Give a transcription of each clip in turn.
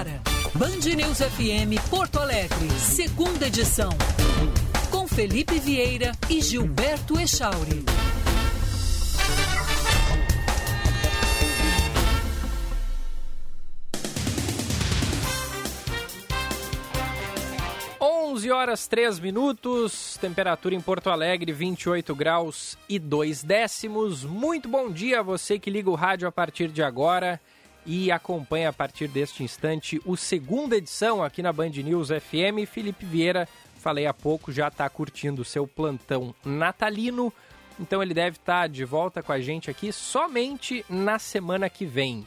agora. Band News FM Porto Alegre, segunda edição. Com Felipe Vieira e Gilberto Echauri. Onze horas 3 minutos, temperatura em Porto Alegre 28 graus e 2 décimos. Muito bom dia a você que liga o rádio a partir de agora e acompanha a partir deste instante o segunda edição aqui na Band News FM. Felipe Vieira, falei há pouco, já está curtindo o seu plantão natalino, então ele deve estar tá de volta com a gente aqui somente na semana que vem.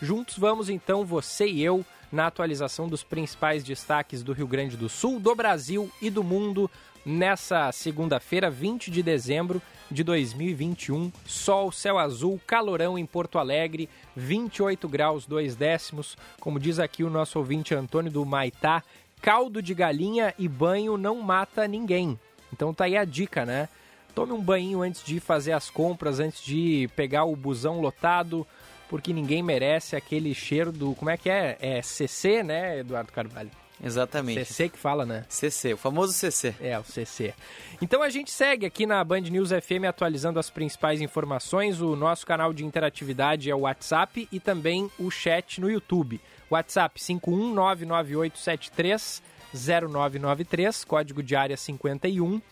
Juntos vamos então, você e eu, na atualização dos principais destaques do Rio Grande do Sul, do Brasil e do mundo nessa segunda-feira, 20 de dezembro de 2021. Sol, céu azul, calorão em Porto Alegre, 28 graus 2 décimos. Como diz aqui o nosso ouvinte Antônio do Maitá, caldo de galinha e banho não mata ninguém. Então tá aí a dica, né? Tome um banho antes de fazer as compras, antes de pegar o busão lotado, porque ninguém merece aquele cheiro do. Como é que é? É CC, né, Eduardo Carvalho? Exatamente. CC que fala, né? CC, o famoso CC. É, o CC. Então a gente segue aqui na Band News FM atualizando as principais informações. O nosso canal de interatividade é o WhatsApp e também o chat no YouTube. WhatsApp 51998730993, código de área 51.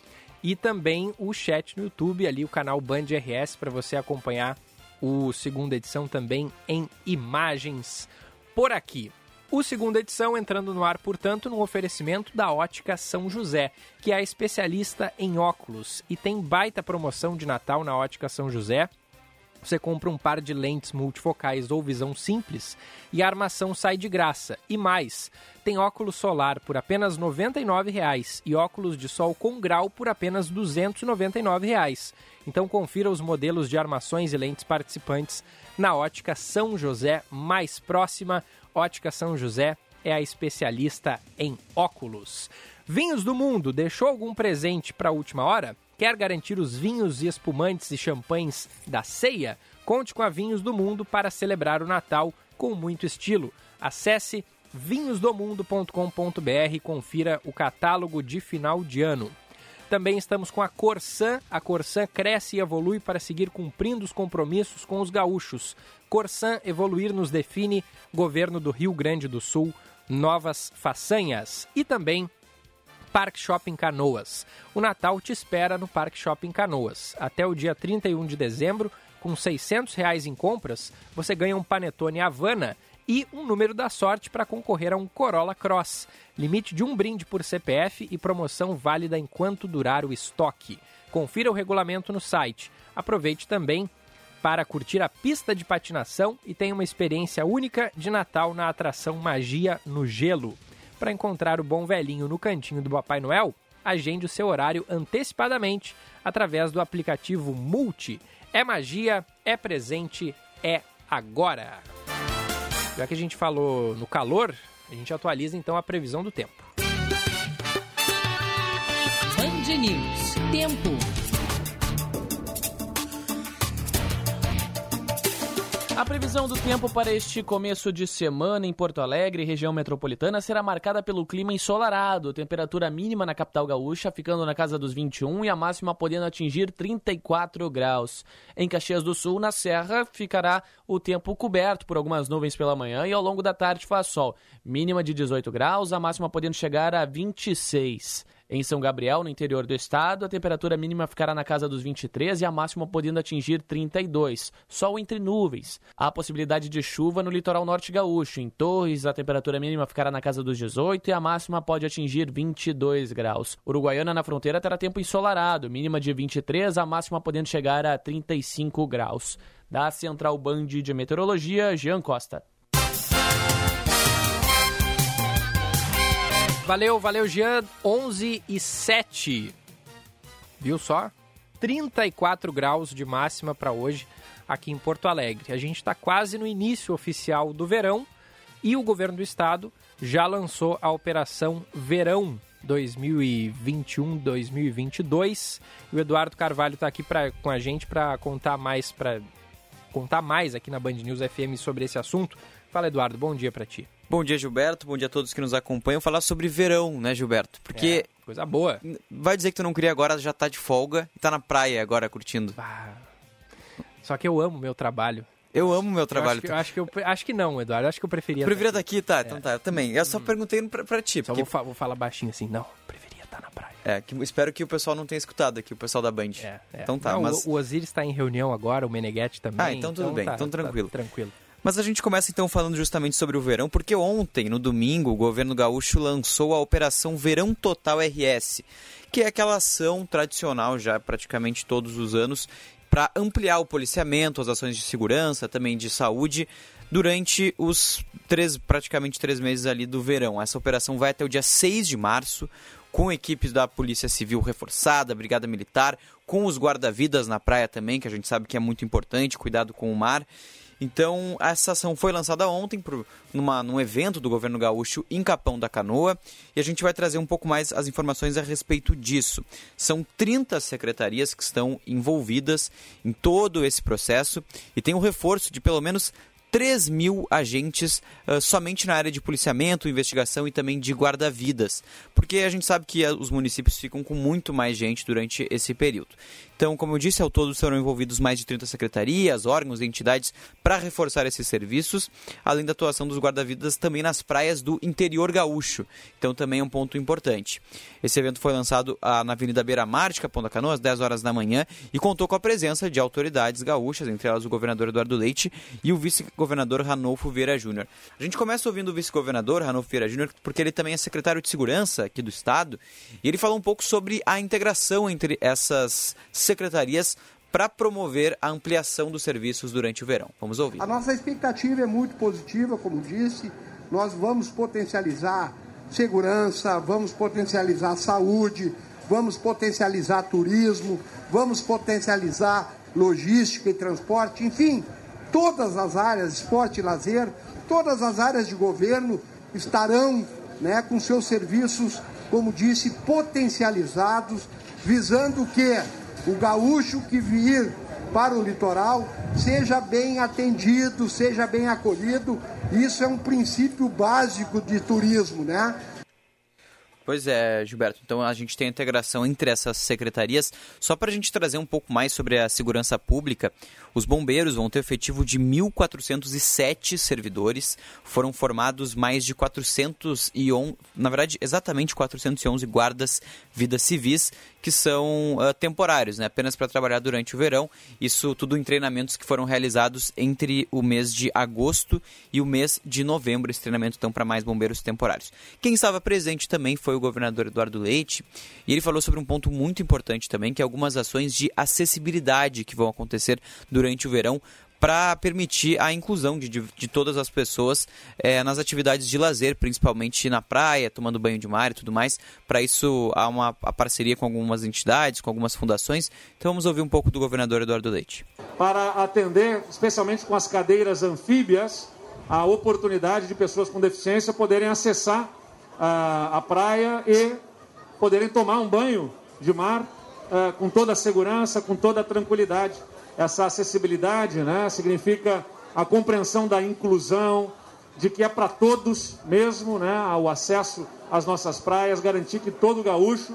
E também o chat no YouTube, ali o canal Band RS, para você acompanhar o segunda edição também em imagens por aqui. O segunda edição entrando no ar, portanto, no oferecimento da Ótica São José, que é especialista em óculos e tem baita promoção de Natal na Ótica São José. Você compra um par de lentes multifocais ou visão simples e a armação sai de graça. E mais, tem óculos solar por apenas R$ 99,00 e óculos de sol com grau por apenas R$ 299,00. Então confira os modelos de armações e lentes participantes na Ótica São José mais próxima. Ótica São José é a especialista em óculos. Vinhos do Mundo, deixou algum presente para a última hora? Quer garantir os vinhos e espumantes e champanhes da ceia? Conte com a Vinhos do Mundo para celebrar o Natal com muito estilo. Acesse vinhosdomundo.com.br e confira o catálogo de final de ano. Também estamos com a Corsan. A Corsan cresce e evolui para seguir cumprindo os compromissos com os gaúchos. Corsan evoluir nos define. Governo do Rio Grande do Sul, novas façanhas. E também Parque Shopping Canoas. O Natal te espera no Parque Shopping Canoas. Até o dia 31 de dezembro, com 600 reais em compras, você ganha um Panetone Havana e um número da sorte para concorrer a um Corolla Cross. Limite de um brinde por CPF e promoção válida enquanto durar o estoque. Confira o regulamento no site. Aproveite também para curtir a pista de patinação e tenha uma experiência única de Natal na atração Magia no Gelo. Para encontrar o bom velhinho no cantinho do Papai Noel, agende o seu horário antecipadamente através do aplicativo Multi. É magia, é presente, é agora. Já que a gente falou no calor, a gente atualiza então a previsão do tempo. Band News. Tempo. A previsão do tempo para este começo de semana em Porto Alegre, região metropolitana, será marcada pelo clima ensolarado. Temperatura mínima na capital gaúcha ficando na casa dos 21 e a máxima podendo atingir 34 graus. Em Caxias do Sul, na Serra, ficará o tempo coberto por algumas nuvens pela manhã e ao longo da tarde faz sol. Mínima de 18 graus, a máxima podendo chegar a 26. Em São Gabriel, no interior do estado, a temperatura mínima ficará na casa dos 23 e a máxima podendo atingir 32. Sol entre nuvens. Há possibilidade de chuva no litoral norte gaúcho. Em Torres, a temperatura mínima ficará na casa dos 18 e a máxima pode atingir 22 graus. Uruguaiana na fronteira terá tempo ensolarado, mínima de 23, a máxima podendo chegar a 35 graus. Da Central Band de Meteorologia, Jean Costa. Valeu, valeu, Jean. 11 e 7. Viu só? 34 graus de máxima para hoje aqui em Porto Alegre. A gente está quase no início oficial do verão e o governo do estado já lançou a Operação Verão 2021-2022. O Eduardo Carvalho está aqui pra, com a gente para contar mais para contar mais aqui na Band News FM sobre esse assunto. Fala, Eduardo, bom dia para ti. Bom dia, Gilberto. Bom dia a todos que nos acompanham. Falar sobre verão, né, Gilberto? Porque. É, coisa boa. Vai dizer que tu não queria agora, já tá de folga e tá na praia agora curtindo. Ah, só que eu amo meu trabalho. Eu amo meu trabalho. Eu acho que, eu acho que, eu, acho que não, Eduardo. Acho que eu preferia. Preferia estar aqui, tá? É. Então tá. Eu também. Eu só hum. perguntei pra, pra ti. Só porque... vou, fa vou, falar baixinho assim. Não, preferia estar na praia. É, que, espero que o pessoal não tenha escutado aqui, o pessoal da Band. É, é. Então tá. Não, mas... O, o Osiris está em reunião agora, o Meneghetti também. Ah, então tudo então, bem. Tá, então tranquilo. Tá, tranquilo. Mas a gente começa então falando justamente sobre o verão, porque ontem, no domingo, o governo gaúcho lançou a Operação Verão Total RS, que é aquela ação tradicional já praticamente todos os anos para ampliar o policiamento, as ações de segurança, também de saúde, durante os três, praticamente três meses ali do verão. Essa operação vai até o dia 6 de março, com equipes da Polícia Civil reforçada, Brigada Militar, com os guarda-vidas na praia também, que a gente sabe que é muito importante, cuidado com o mar. Então, essa ação foi lançada ontem pro, numa, num evento do governo gaúcho em Capão da Canoa e a gente vai trazer um pouco mais as informações a respeito disso. São 30 secretarias que estão envolvidas em todo esse processo e tem um reforço de pelo menos 3 mil agentes uh, somente na área de policiamento, investigação e também de guarda-vidas, porque a gente sabe que uh, os municípios ficam com muito mais gente durante esse período. Então, como eu disse, ao todo serão envolvidos mais de 30 secretarias, órgãos e entidades para reforçar esses serviços, além da atuação dos guarda-vidas também nas praias do interior gaúcho. Então, também é um ponto importante. Esse evento foi lançado ah, na Avenida Beira Mar da Canoa, às 10 horas da manhã, e contou com a presença de autoridades gaúchas, entre elas o governador Eduardo Leite e o vice-governador Ranolfo Vieira Júnior. A gente começa ouvindo o vice-governador Ranolfo Vieira Júnior, porque ele também é secretário de Segurança aqui do Estado, e ele falou um pouco sobre a integração entre essas secretarias para promover a ampliação dos serviços durante o verão. Vamos ouvir. A nossa expectativa é muito positiva, como disse. Nós vamos potencializar segurança, vamos potencializar saúde, vamos potencializar turismo, vamos potencializar logística e transporte, enfim, todas as áreas, esporte e lazer, todas as áreas de governo estarão né, com seus serviços, como disse, potencializados, visando que o gaúcho que vir para o litoral seja bem atendido, seja bem acolhido. Isso é um princípio básico de turismo, né? Pois é, Gilberto. Então a gente tem a integração entre essas secretarias. Só para a gente trazer um pouco mais sobre a segurança pública, os bombeiros vão ter efetivo de 1.407 servidores. Foram formados mais de 411, na verdade, exatamente 411 guardas vidas civis que são uh, temporários, né? apenas para trabalhar durante o verão. Isso tudo em treinamentos que foram realizados entre o mês de agosto e o mês de novembro. Esse treinamento então para mais bombeiros temporários. Quem estava presente também foi o governador Eduardo Leite e ele falou sobre um ponto muito importante também, que é algumas ações de acessibilidade que vão acontecer durante o verão para permitir a inclusão de, de, de todas as pessoas é, nas atividades de lazer, principalmente na praia, tomando banho de mar e tudo mais. Para isso, há uma parceria com algumas entidades, com algumas fundações. Então, vamos ouvir um pouco do governador Eduardo Leite. Para atender, especialmente com as cadeiras anfíbias, a oportunidade de pessoas com deficiência poderem acessar a, praia e poderem tomar um banho de mar uh, com toda a segurança, com toda a tranquilidade essa acessibilidade né, significa a compreensão da inclusão, de que é para todos mesmo né, o acesso às nossas praias, garantir que todo gaúcho,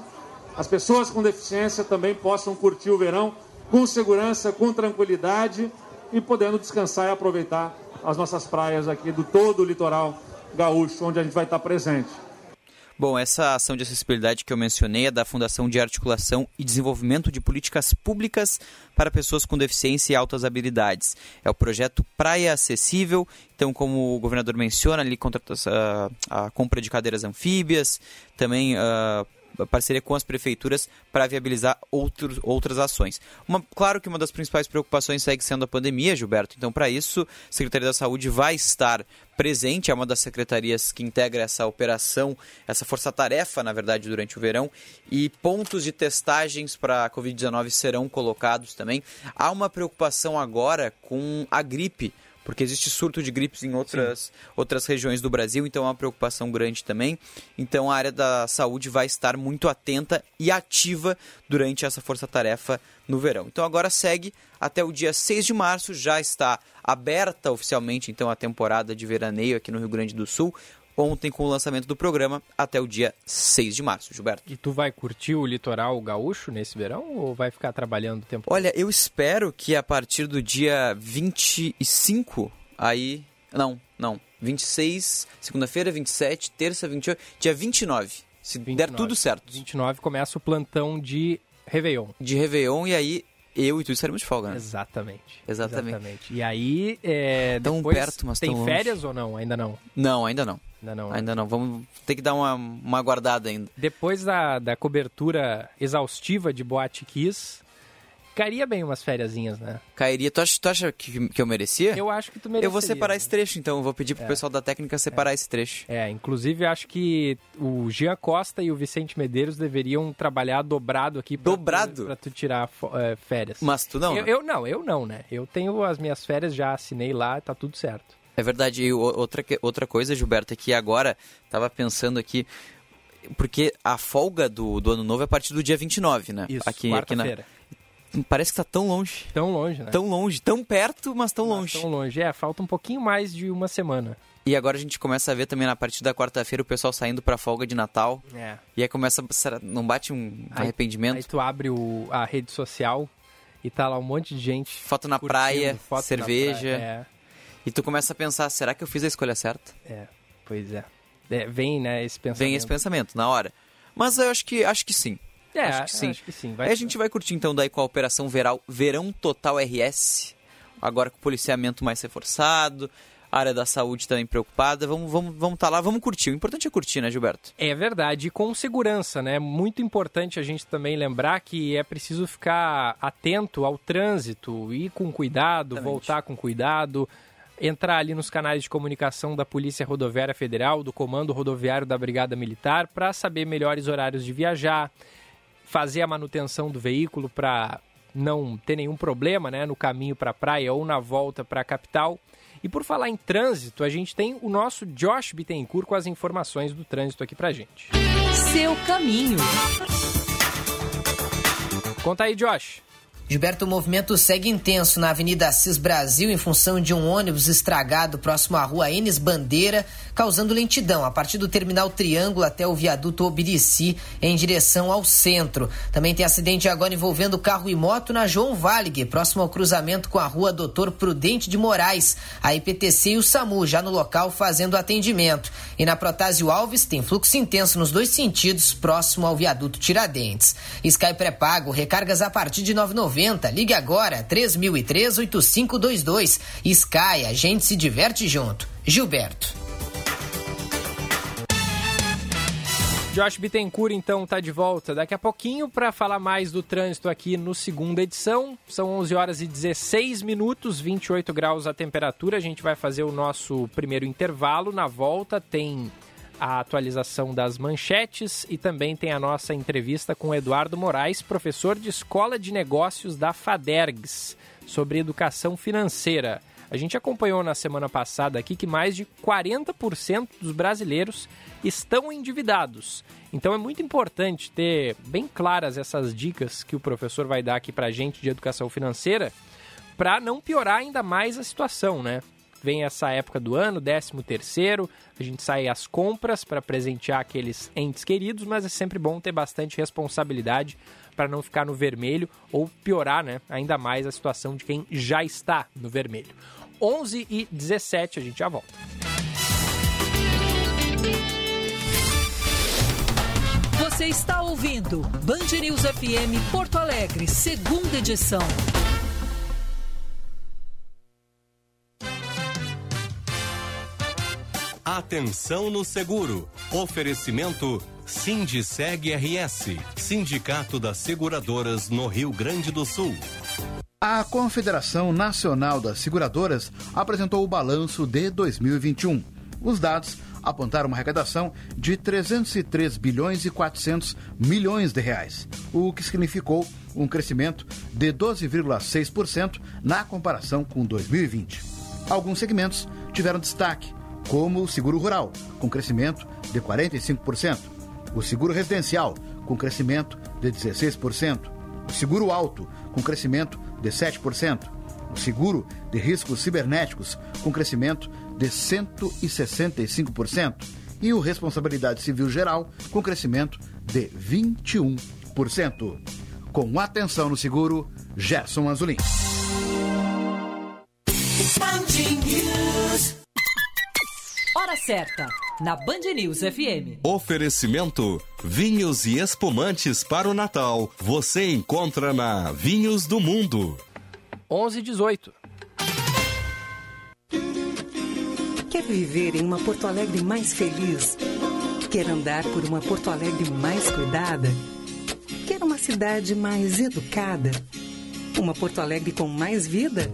as pessoas com deficiência também possam curtir o verão com segurança, com tranquilidade e podendo descansar e aproveitar as nossas praias aqui do todo o litoral gaúcho, onde a gente vai estar presente. Bom, essa ação de acessibilidade que eu mencionei é da Fundação de Articulação e Desenvolvimento de Políticas Públicas para Pessoas com Deficiência e Altas Habilidades. É o projeto Praia Acessível. Então, como o governador menciona, ali a, a compra de cadeiras anfíbias, também uh, parceria com as prefeituras para viabilizar outros, outras ações. Uma, claro que uma das principais preocupações segue sendo a pandemia, Gilberto. Então, para isso, a Secretaria da Saúde vai estar presente, é uma das secretarias que integra essa operação, essa força-tarefa, na verdade, durante o verão, e pontos de testagens para a Covid-19 serão colocados também. Há uma preocupação agora com a gripe porque existe surto de gripes em outras, outras regiões do Brasil, então é uma preocupação grande também. Então a área da saúde vai estar muito atenta e ativa durante essa força-tarefa no verão. Então agora segue até o dia 6 de março, já está aberta oficialmente então a temporada de veraneio aqui no Rio Grande do Sul ontem com o lançamento do programa até o dia 6 de março, Gilberto. E tu vai curtir o litoral gaúcho nesse verão ou vai ficar trabalhando o tempo Olha, eu espero que a partir do dia 25, aí... Não, não. 26, segunda-feira, 27, terça, 28, dia 29. Se 29. der tudo certo. 29 começa o plantão de Réveillon. De Réveillon e aí eu e tu estaremos de folga, né? Exatamente. Exatamente. Exatamente. E aí, é, tão perto, mas tem férias ou não? Ainda não? Não, ainda não. Ainda não. Ainda não. Vamos ter que dar uma, uma guardada ainda. Depois da, da cobertura exaustiva de Boate Kiss, cairia bem umas fériasinhas, né? Cairia. Tu acha, tu acha que, que eu merecia? Eu acho que tu merecia. Eu vou separar né? esse trecho, então. Eu vou pedir pro é. pessoal da técnica separar é. esse trecho. É, inclusive acho que o Jean Costa e o Vicente Medeiros deveriam trabalhar dobrado aqui. Pra dobrado? Tu, pra tu tirar é, férias. Mas tu não? Eu, né? eu não, eu não, né? Eu tenho as minhas férias, já assinei lá, tá tudo certo. É verdade. E outra, outra coisa, Gilberto, é que agora, tava pensando aqui, porque a folga do, do ano novo é a partir do dia 29, né? Isso, aqui, aqui na Parece que tá tão longe. Tão longe, né? Tão longe, tão perto, mas tão mas longe. Tão longe, é, falta um pouquinho mais de uma semana. E agora a gente começa a ver também na partir da quarta-feira o pessoal saindo pra folga de Natal. É. E aí começa. Não bate um aí, arrependimento? Aí tu abre o, a rede social e tá lá um monte de gente. Foto na praia, foto cerveja. Na praia, é. E tu começa a pensar, será que eu fiz a escolha certa? É, pois é. é vem, né, esse pensamento. Vem esse pensamento, na hora. Mas eu acho que, acho que sim. É, acho que sim. Acho que sim. Vai Aí a gente vai curtir então daí com a Operação Veral, Verão Total RS. Agora com o policiamento mais reforçado, a área da saúde também preocupada. Vamos vamos vamos tá lá, vamos curtir. O importante é curtir, né, Gilberto? É verdade, e com segurança, né? Muito importante a gente também lembrar que é preciso ficar atento ao trânsito, ir com cuidado, Exatamente. voltar com cuidado entrar ali nos canais de comunicação da Polícia Rodoviária Federal, do Comando Rodoviário da Brigada Militar, para saber melhores horários de viajar, fazer a manutenção do veículo para não ter nenhum problema né, no caminho para a praia ou na volta para a capital. E por falar em trânsito, a gente tem o nosso Josh Bittencourt com as informações do trânsito aqui para gente. Seu caminho. Conta aí, Josh. Gilberto, o movimento segue intenso na Avenida Assis Brasil em função de um ônibus estragado próximo à rua Enes Bandeira, causando lentidão a partir do terminal Triângulo até o viaduto Obirici em direção ao centro. Também tem acidente agora envolvendo carro e moto na João Valig, próximo ao cruzamento com a rua Doutor Prudente de Moraes. A IPTC e o SAMU já no local fazendo atendimento. E na Protásio Alves tem fluxo intenso nos dois sentidos, próximo ao viaduto Tiradentes. Sky pré-pago, recargas a partir de 9,90 90. Ligue agora, 3003-8522. Sky, a gente se diverte junto. Gilberto. Josh Bittencourt, então, está de volta daqui a pouquinho para falar mais do trânsito aqui no segunda edição. São 11 horas e 16 minutos, 28 graus a temperatura. A gente vai fazer o nosso primeiro intervalo. Na volta tem a atualização das manchetes e também tem a nossa entrevista com Eduardo Moraes, professor de Escola de Negócios da FADERGS, sobre educação financeira. A gente acompanhou na semana passada aqui que mais de 40% dos brasileiros estão endividados. Então é muito importante ter bem claras essas dicas que o professor vai dar aqui para a gente de educação financeira para não piorar ainda mais a situação, né? Vem essa época do ano, 13 terceiro, a gente sai às compras para presentear aqueles entes queridos, mas é sempre bom ter bastante responsabilidade para não ficar no vermelho ou piorar né, ainda mais a situação de quem já está no vermelho. 11 e 17, a gente já volta. Você está ouvindo Band News FM Porto Alegre, segunda edição. Atenção no seguro. Oferecimento Sindiceg RS, Sindicato das Seguradoras no Rio Grande do Sul. A Confederação Nacional das Seguradoras apresentou o balanço de 2021. Os dados apontaram uma arrecadação de 303 bilhões e 400 milhões de reais, o que significou um crescimento de 12,6% na comparação com 2020. Alguns segmentos tiveram destaque, como o seguro rural, com crescimento de 45%, o seguro residencial, com crescimento de 16%, o seguro alto, com crescimento de 7%, o seguro de riscos cibernéticos, com crescimento de 165%, e o responsabilidade civil geral, com crescimento de 21%. Com atenção no seguro, Gerson Azulim. Hora certa, na Band News FM. Oferecimento: vinhos e espumantes para o Natal. Você encontra na Vinhos do Mundo. 11 e 18. Quer viver em uma Porto Alegre mais feliz? Quer andar por uma Porto Alegre mais cuidada? Quer uma cidade mais educada? Uma Porto Alegre com mais vida?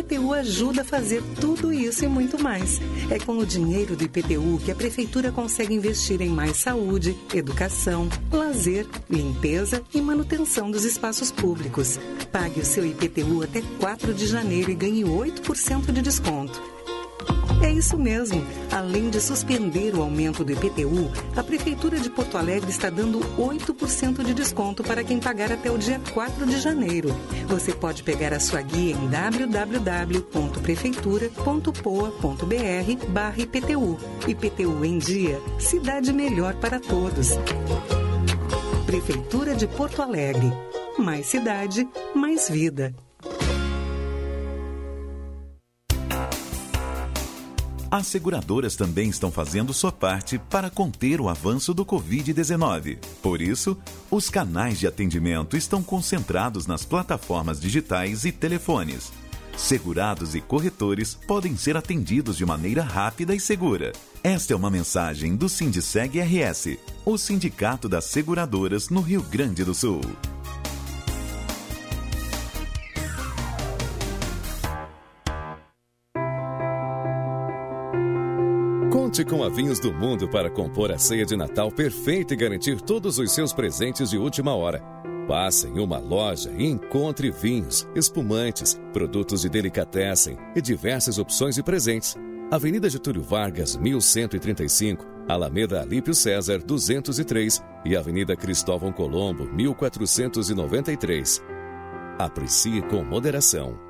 IPTU ajuda a fazer tudo isso e muito mais. É com o dinheiro do IPTU que a Prefeitura consegue investir em mais saúde, educação, lazer, limpeza e manutenção dos espaços públicos. Pague o seu IPTU até 4 de janeiro e ganhe 8% de desconto. É isso mesmo. Além de suspender o aumento do IPTU, a Prefeitura de Porto Alegre está dando 8% de desconto para quem pagar até o dia 4 de janeiro. Você pode pegar a sua guia em www.prefeitura.poa.br barra IPTU. IPTU em dia. Cidade melhor para todos. Prefeitura de Porto Alegre. Mais cidade, mais vida. As seguradoras também estão fazendo sua parte para conter o avanço do Covid-19. Por isso, os canais de atendimento estão concentrados nas plataformas digitais e telefones. Segurados e corretores podem ser atendidos de maneira rápida e segura. Esta é uma mensagem do Sindiceg RS, o Sindicato das Seguradoras no Rio Grande do Sul. Conte com a Vinhos do Mundo para compor a ceia de Natal perfeita e garantir todos os seus presentes de última hora. Passe em uma loja e encontre vinhos, espumantes, produtos de delicatessen e diversas opções de presentes. Avenida Getúlio Vargas, 1135, Alameda Alípio César, 203 e Avenida Cristóvão Colombo, 1493. Aprecie com moderação.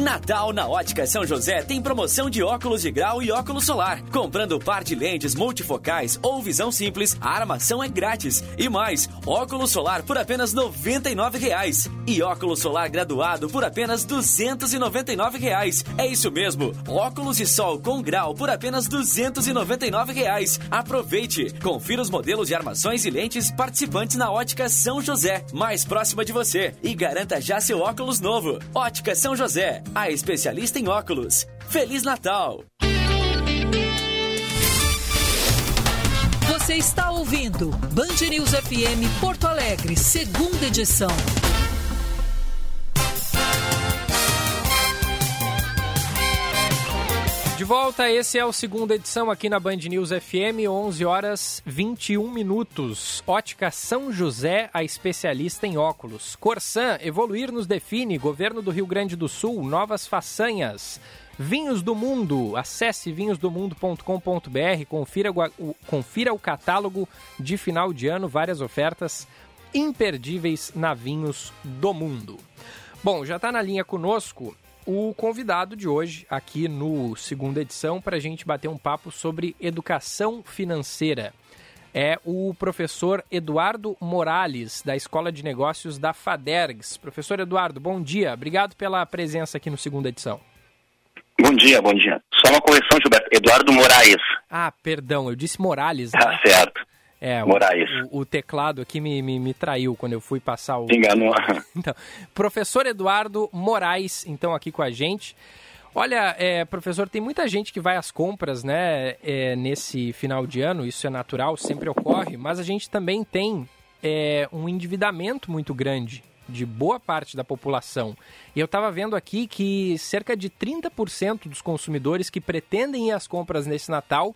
Natal na Ótica São José tem promoção de óculos de grau e óculos solar. Comprando par de lentes multifocais ou visão simples, a armação é grátis. E mais, óculos solar por apenas R$ 99,00. E óculos solar graduado por apenas R$ 299,00. É isso mesmo, óculos de sol com grau por apenas R$ 299,00. Aproveite! Confira os modelos de armações e lentes participantes na Ótica São José, mais próxima de você. E garanta já seu óculos novo. Ótica São José a especialista em óculos. Feliz Natal! Você está ouvindo Band News FM Porto Alegre, segunda edição. De volta, esse é o segunda edição aqui na Band News FM, 11 horas 21 minutos. Ótica São José, a especialista em óculos. Corsan, evoluir nos define. Governo do Rio Grande do Sul, novas façanhas. Vinhos do Mundo, acesse vinhosdomundo.com.br, confira o, confira o catálogo de final de ano, várias ofertas imperdíveis na Vinhos do Mundo. Bom, já está na linha conosco o convidado de hoje aqui no segunda edição para a gente bater um papo sobre educação financeira. É o professor Eduardo Morales, da Escola de Negócios da Fadergs. Professor Eduardo, bom dia. Obrigado pela presença aqui no segunda edição. Bom dia, bom dia. Só uma correção, Gilberto. Eduardo Moraes. Ah, perdão, eu disse Morales. Né? Tá certo. É, Moraes. O, o, teclado aqui me, me, me, traiu quando eu fui passar o. Enganou. Então, professor Eduardo Moraes, então, aqui com a gente. Olha, é, professor, tem muita gente que vai às compras, né, é, nesse final de ano, isso é natural, sempre ocorre, mas a gente também tem é, um endividamento muito grande de boa parte da população. E eu estava vendo aqui que cerca de 30% dos consumidores que pretendem ir às compras nesse Natal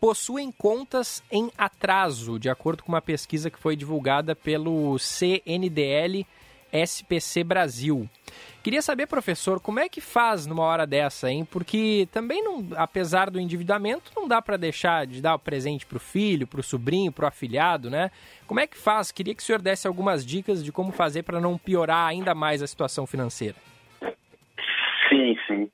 possuem contas em atraso, de acordo com uma pesquisa que foi divulgada pelo CNDL SPC Brasil. Queria saber, professor, como é que faz numa hora dessa, hein? Porque também, não, apesar do endividamento, não dá para deixar de dar o presente para o filho, para o sobrinho, para o afilhado, né? Como é que faz? Queria que o senhor desse algumas dicas de como fazer para não piorar ainda mais a situação financeira. Sim, sim.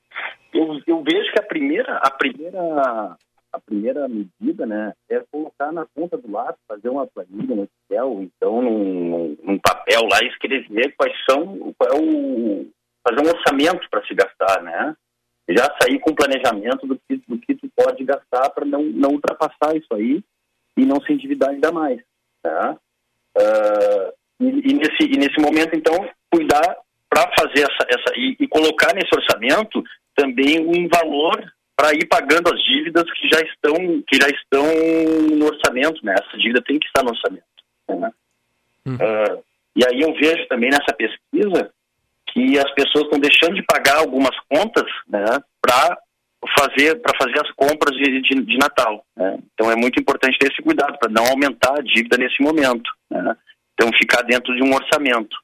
Eu, eu vejo que a primeira, a primeira a primeira medida, né, é colocar na ponta do lápis, fazer uma planilha no Excel, então num, num papel lá escrever quais são, qual é o, fazer um orçamento para se gastar, né? Já sair com planejamento do que, do que tu pode gastar para não, não ultrapassar isso aí e não se endividar ainda mais, tá? Uh, e, e, nesse, e nesse momento, então, cuidar para fazer essa, essa e, e, colocar nesse orçamento também um valor para ir pagando as dívidas que já estão que já estão no orçamento, né? Essa dívida tem que estar no orçamento. Né? Uhum. Uh, e aí eu vejo também nessa pesquisa que as pessoas estão deixando de pagar algumas contas, né? Para fazer para fazer as compras de, de, de Natal. Né? Então é muito importante ter esse cuidado para não aumentar a dívida nesse momento. Né? Então ficar dentro de um orçamento.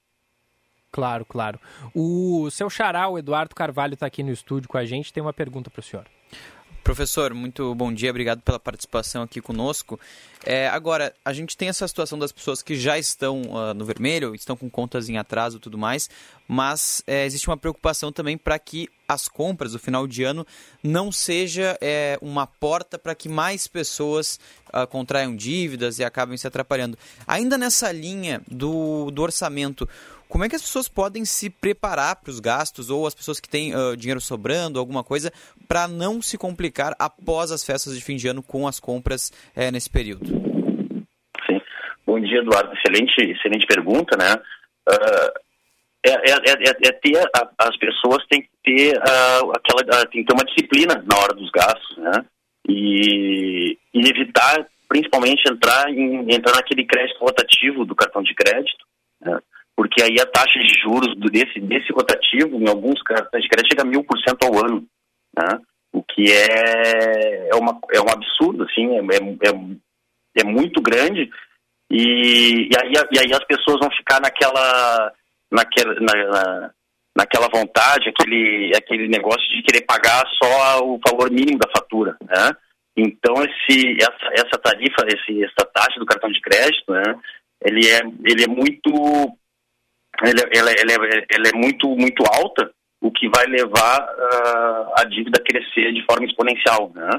Claro, claro. O seu xará, o Eduardo Carvalho, está aqui no estúdio com a gente. Tem uma pergunta para o senhor. Professor, muito bom dia, obrigado pela participação aqui conosco. É, agora, a gente tem essa situação das pessoas que já estão uh, no vermelho, estão com contas em atraso e tudo mais, mas é, existe uma preocupação também para que as compras do final de ano não seja é, uma porta para que mais pessoas uh, contraiam dívidas e acabem se atrapalhando. Ainda nessa linha do, do orçamento, como é que as pessoas podem se preparar para os gastos ou as pessoas que têm uh, dinheiro sobrando, alguma coisa, para não se complicar após as festas de fim de ano com as compras uh, nesse período? Sim. Bom dia, Eduardo. Excelente, excelente pergunta, né? Uh, é, é, é, é, ter a, as pessoas têm que ter aquela tem que ter uma disciplina na hora dos gastos, né? E, e evitar principalmente entrar em entrar naquele crédito rotativo do cartão de crédito, né? Porque aí a taxa de juros desse, desse rotativo, em alguns cartões de crédito, chega a mil por cento ao ano, né? o que é, é, uma, é um absurdo, assim, é, é, é, é muito grande, e, e, aí, e aí as pessoas vão ficar naquela, naquela, na, naquela vontade, aquele, aquele negócio de querer pagar só o valor mínimo da fatura, né? Então, esse, essa, essa tarifa, esse, essa taxa do cartão de crédito, né, ele é, ele é muito ela, ela, ela, é, ela é muito, muito alta, o que vai levar uh, a dívida a crescer de forma exponencial, né?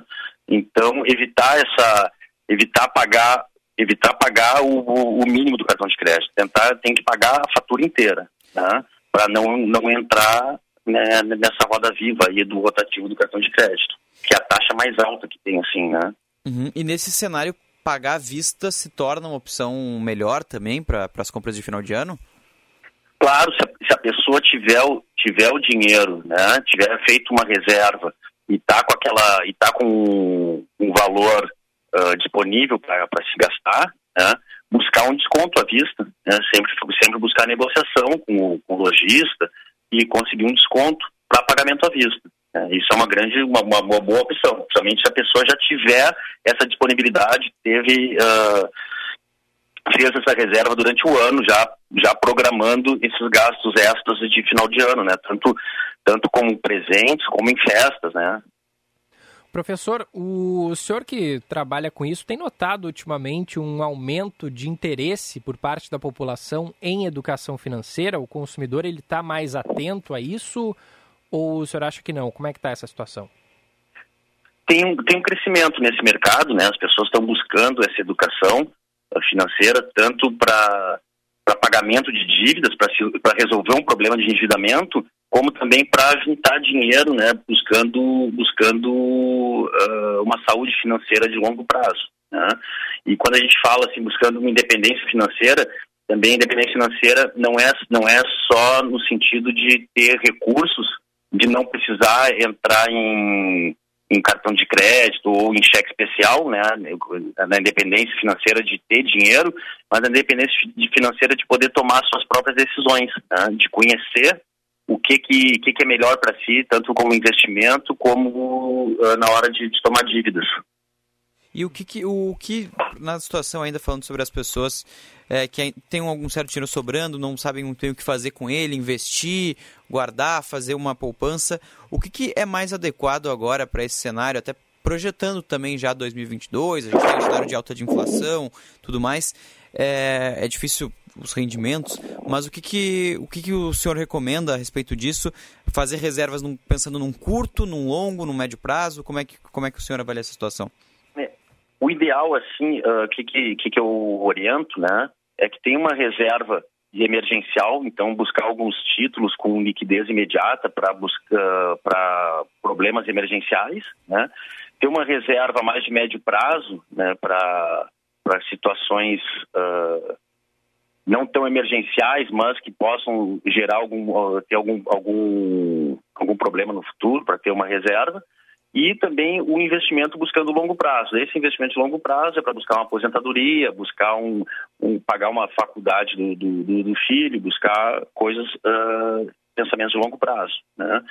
Então, evitar essa, evitar pagar, evitar pagar o, o, mínimo do cartão de crédito, tentar, tem que pagar a fatura inteira, né? Para não, não entrar né, nessa roda viva aí do rotativo do cartão de crédito, que é a taxa mais alta que tem, assim, né? Uhum. E nesse cenário, pagar à vista se torna uma opção melhor também para as compras de final de ano? Claro, se a, se a, pessoa tiver o, tiver o dinheiro, né, tiver feito uma reserva e está com aquela e tá com um valor uh, disponível para se gastar, né, buscar um desconto à vista, né, sempre sempre buscar negociação com o, com o lojista e conseguir um desconto para pagamento à vista. Né. Isso é uma grande, uma, uma, uma, boa opção, principalmente se a pessoa já tiver essa disponibilidade, teve uh, fez essa reserva durante o ano, já, já programando esses gastos extras de final de ano, né? Tanto, tanto como presentes, como em festas, né? Professor, o senhor que trabalha com isso tem notado ultimamente um aumento de interesse por parte da população em educação financeira? O consumidor ele está mais atento a isso ou o senhor acha que não? Como é que está essa situação? Tem tem um crescimento nesse mercado, né? As pessoas estão buscando essa educação financeira, tanto para pagamento de dívidas, para resolver um problema de endividamento, como também para juntar dinheiro, né, buscando, buscando uh, uma saúde financeira de longo prazo. Né? E quando a gente fala assim, buscando uma independência financeira, também independência financeira não é, não é só no sentido de ter recursos, de não precisar entrar em, em cartão de crédito ou em cheque especial, né, na independência financeira de ter dinheiro, mas na independência financeira de poder tomar suas próprias decisões, né, de conhecer o que, que, que, que é melhor para si, tanto como investimento como uh, na hora de, de tomar dívidas. E o que, que, o que, na situação ainda falando sobre as pessoas é, que têm algum certo dinheiro sobrando, não sabem muito bem o que fazer com ele, investir, guardar, fazer uma poupança, o que, que é mais adequado agora para esse cenário, até projetando também já 2022, a gente tem um cenário de alta de inflação, tudo mais, é, é difícil os rendimentos, mas o que, que, o que, que o senhor recomenda a respeito disso? Fazer reservas num, pensando num curto, num longo, num médio prazo? Como é que, como é que o senhor avalia essa situação? O ideal, assim, uh, que, que, que eu oriento, né, é que tenha uma reserva emergencial, então buscar alguns títulos com liquidez imediata para buscar para problemas emergenciais, né? Ter uma reserva mais de médio prazo, né, para para situações uh, não tão emergenciais, mas que possam gerar algum ter algum algum algum problema no futuro para ter uma reserva e também o investimento buscando longo prazo. Esse investimento de longo prazo é para buscar uma aposentadoria, buscar um, um pagar uma faculdade do, do, do, filho, buscar coisas, uh, pensamentos de longo prazo. Né?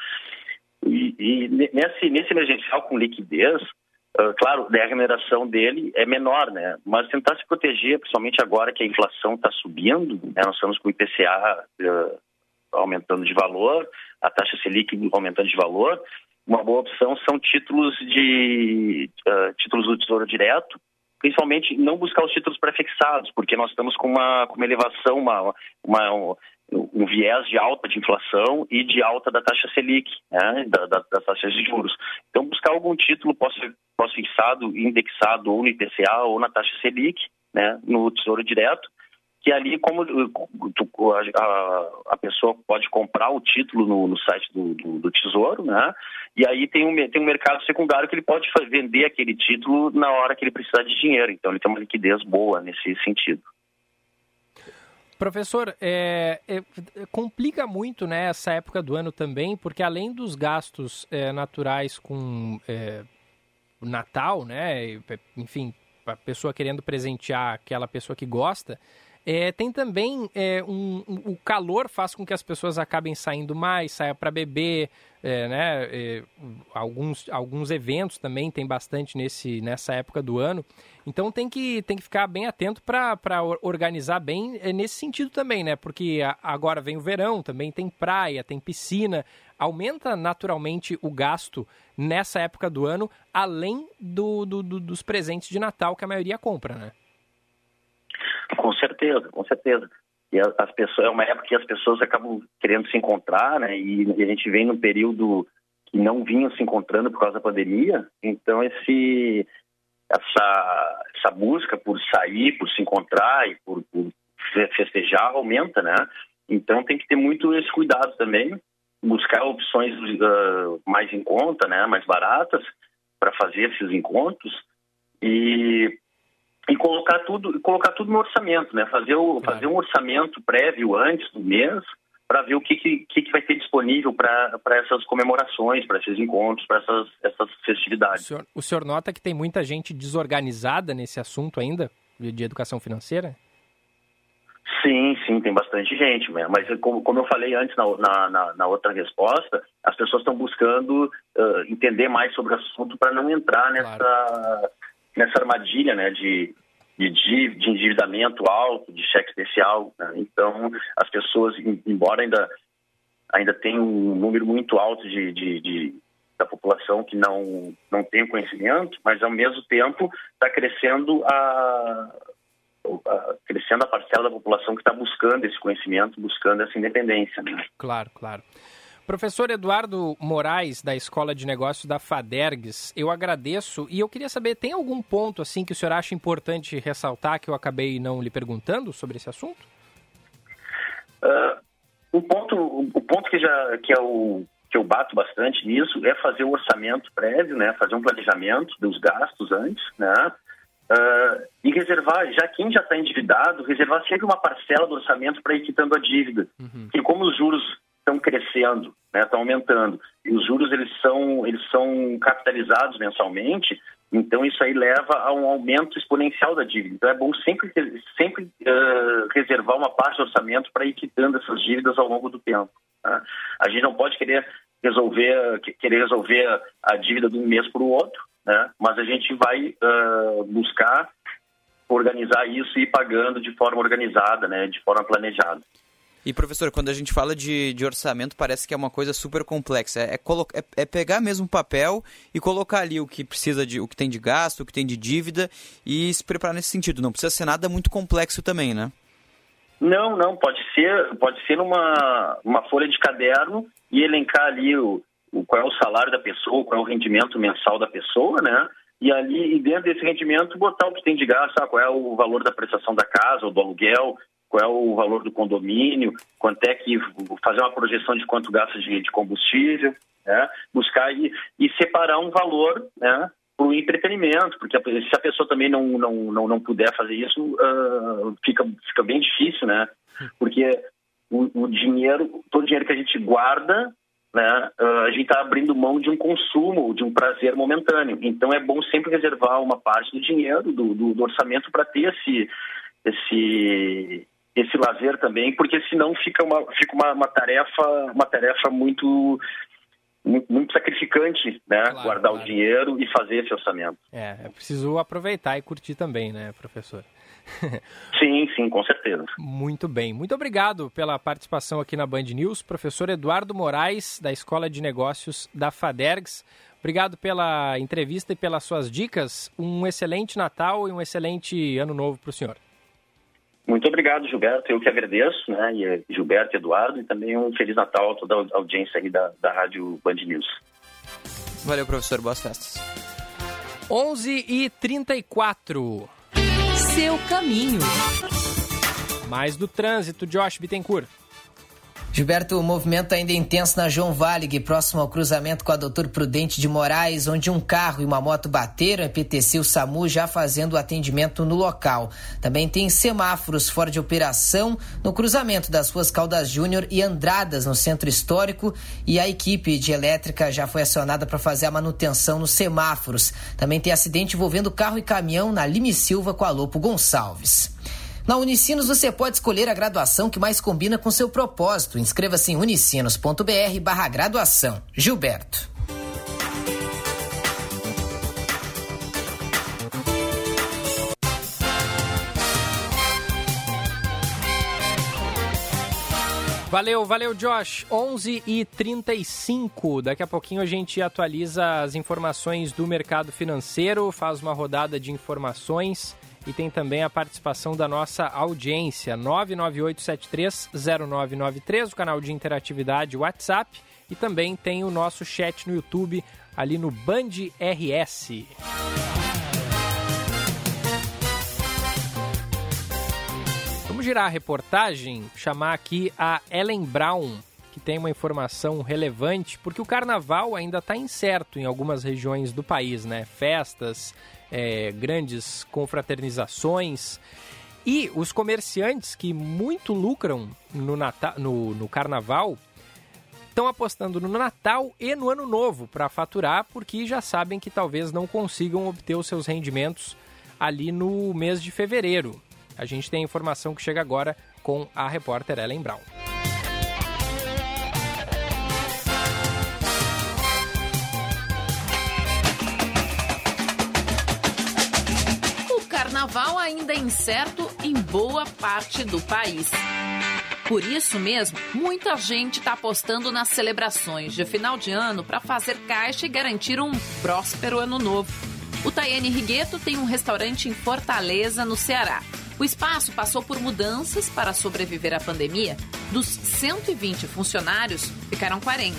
E, e, nesse, nesse emergencial com liquidez, uh, claro, a remuneração dele é menor, né? mas tentar se proteger, principalmente agora que a inflação está subindo, né? nós estamos com o IPCA uh, aumentando de valor, a taxa Selic aumentando de valor, uma boa opção são títulos de uh, títulos do Tesouro Direto, principalmente não buscar os títulos prefixados, porque nós estamos com uma, com uma elevação, uma, uma um, um, viés de alta de inflação e de alta da taxa Selic, né, da, da, das taxas de juros. Então, buscar algum título pós-fixado, indexado ou no IPCA ou na taxa Selic, né, no Tesouro Direto, que ali como tu, a, a, pessoa pode comprar o título no, no site do, do, do, Tesouro, né? E aí tem um, tem um mercado secundário que ele pode vender aquele título na hora que ele precisar de dinheiro. Então ele tem uma liquidez boa nesse sentido. Professor, é, é, complica muito né, essa época do ano também, porque além dos gastos é, naturais com é, o Natal, né, enfim, a pessoa querendo presentear aquela pessoa que gosta, é, tem também é, um, um, o calor faz com que as pessoas acabem saindo mais, saia para beber, é, né? É, alguns, alguns eventos também tem bastante nesse, nessa época do ano. Então tem que, tem que ficar bem atento para organizar bem é, nesse sentido também, né? Porque a, agora vem o verão, também tem praia, tem piscina. Aumenta naturalmente o gasto nessa época do ano, além do, do, do dos presentes de Natal que a maioria compra, né? Com certeza, com certeza. E as pessoas, é uma época que as pessoas acabam querendo se encontrar, né? E, a gente vem num período que não vinham se encontrando por causa da pandemia. Então esse essa essa busca por sair, por se encontrar e por, por festejar aumenta, né? Então tem que ter muito esse cuidado também, buscar opções uh, mais em conta, né? Mais baratas para fazer esses encontros e e colocar tudo, colocar tudo no orçamento, né? Fazer, o, claro. fazer um orçamento prévio antes do mês para ver o que, que, que, vai ter disponível para essas comemorações, para esses encontros, para essas, essas festividades. O senhor, o senhor nota que tem muita gente desorganizada nesse assunto ainda, de educação financeira? Sim, sim, tem bastante gente, né? mas como, como eu falei antes na, na, na outra resposta, as pessoas estão buscando uh, entender mais sobre o assunto para não entrar nessa, claro nessa armadilha né, de, de, de endividamento alto, de cheque especial. Né? Então, as pessoas, embora ainda, ainda tenham um número muito alto de, de, de da população que não, não tem conhecimento, mas ao mesmo tempo está crescendo a, a, crescendo a parcela da população que está buscando esse conhecimento, buscando essa independência. Né? Claro, claro. Professor Eduardo Moraes, da Escola de Negócios da FADERGS, eu agradeço e eu queria saber, tem algum ponto assim que o senhor acha importante ressaltar que eu acabei não lhe perguntando sobre esse assunto? Uh, o ponto, o ponto que, já, que, é o, que eu bato bastante nisso é fazer um orçamento prévio, né, fazer um planejamento dos gastos antes, né, Uh, e reservar, já quem já está endividado, reservar sempre uma parcela do orçamento para ir quitando a dívida. Uhum. Porque como os juros estão crescendo, né, estão aumentando, e os juros eles são, eles são capitalizados mensalmente, então isso aí leva a um aumento exponencial da dívida. Então é bom sempre, sempre uh, reservar uma parte do orçamento para ir quitando essas dívidas ao longo do tempo. Tá? A gente não pode querer resolver, querer resolver a dívida de um mês para o outro, né? mas a gente vai uh, buscar organizar isso e ir pagando de forma organizada, né? de forma planejada. E, professor, quando a gente fala de, de orçamento, parece que é uma coisa super complexa. É, é, é, é pegar mesmo papel e colocar ali o que precisa de, o que tem de gasto, o que tem de dívida e se preparar nesse sentido. Não precisa ser nada muito complexo também, né? Não, não, pode ser, pode ser numa uma folha de caderno e elencar ali o, o, qual é o salário da pessoa, qual é o rendimento mensal da pessoa, né? E ali, e dentro desse rendimento, botar o que tem de gasto, sabe? qual é o valor da prestação da casa ou do aluguel, qual é o valor do condomínio, quanto é que fazer uma projeção de quanto gasta de, de combustível, né? buscar e, e, separar um valor né, para o entretenimento, porque se a pessoa também não, não, não, não puder fazer isso, uh, fica, fica bem difícil, né? Porque o, o, dinheiro, todo o dinheiro que a gente guarda, né, uh, a gente está abrindo mão de um consumo, de um prazer momentâneo. Então é bom sempre reservar uma parte do dinheiro, do, do, do orçamento, para ter esse, esse, esse lazer também, porque senão fica uma, fica uma, uma tarefa uma tarefa muito muito, sacrificante, né? Claro, Guardar claro. o dinheiro e fazer esse orçamento. É, é preciso aproveitar e curtir também, né, professor? sim, sim, com certeza. Muito bem. Muito obrigado pela participação aqui na Band News, professor Eduardo Moraes, da Escola de Negócios da Fadergs. Obrigado pela entrevista e pelas suas dicas. Um excelente Natal e um excelente Ano Novo para o senhor. Muito obrigado, Gilberto. Eu que agradeço, né? E Gilberto e Eduardo, e também um Feliz Natal a toda a audiência aí da, da Rádio Band News. Valeu, professor. Boas festas. 11 e 34 Seu caminho. Mais do trânsito, Josh Bittencourt. Gilberto, o movimento ainda é intenso na João Valig, próximo ao cruzamento com a Doutor Prudente de Moraes, onde um carro e uma moto bateram, a PTC e o SAMU já fazendo o atendimento no local. Também tem semáforos fora de operação no cruzamento das ruas Caldas Júnior e Andradas, no centro histórico, e a equipe de elétrica já foi acionada para fazer a manutenção nos semáforos. Também tem acidente envolvendo carro e caminhão na Lime Silva com a Lopo Gonçalves. Na Unicinos você pode escolher a graduação que mais combina com seu propósito. Inscreva-se em unicinos.br barra graduação. Gilberto. Valeu, valeu, Josh. 11 e 35. Daqui a pouquinho a gente atualiza as informações do mercado financeiro, faz uma rodada de informações e tem também a participação da nossa audiência, 998730993, o canal de interatividade WhatsApp, e também tem o nosso chat no YouTube, ali no Band RS. Vamos girar a reportagem, chamar aqui a Ellen Brown, que tem uma informação relevante, porque o carnaval ainda está incerto em algumas regiões do país, né? Festas, é, grandes confraternizações. E os comerciantes que muito lucram no, Natal, no, no Carnaval estão apostando no Natal e no Ano Novo para faturar, porque já sabem que talvez não consigam obter os seus rendimentos ali no mês de fevereiro. A gente tem a informação que chega agora com a repórter Ellen Brown. Carnaval ainda é incerto em boa parte do país. Por isso mesmo, muita gente está apostando nas celebrações de final de ano para fazer caixa e garantir um próspero ano novo. O Tayane Rigueto tem um restaurante em Fortaleza, no Ceará. O espaço passou por mudanças para sobreviver à pandemia. Dos 120 funcionários, ficaram 40.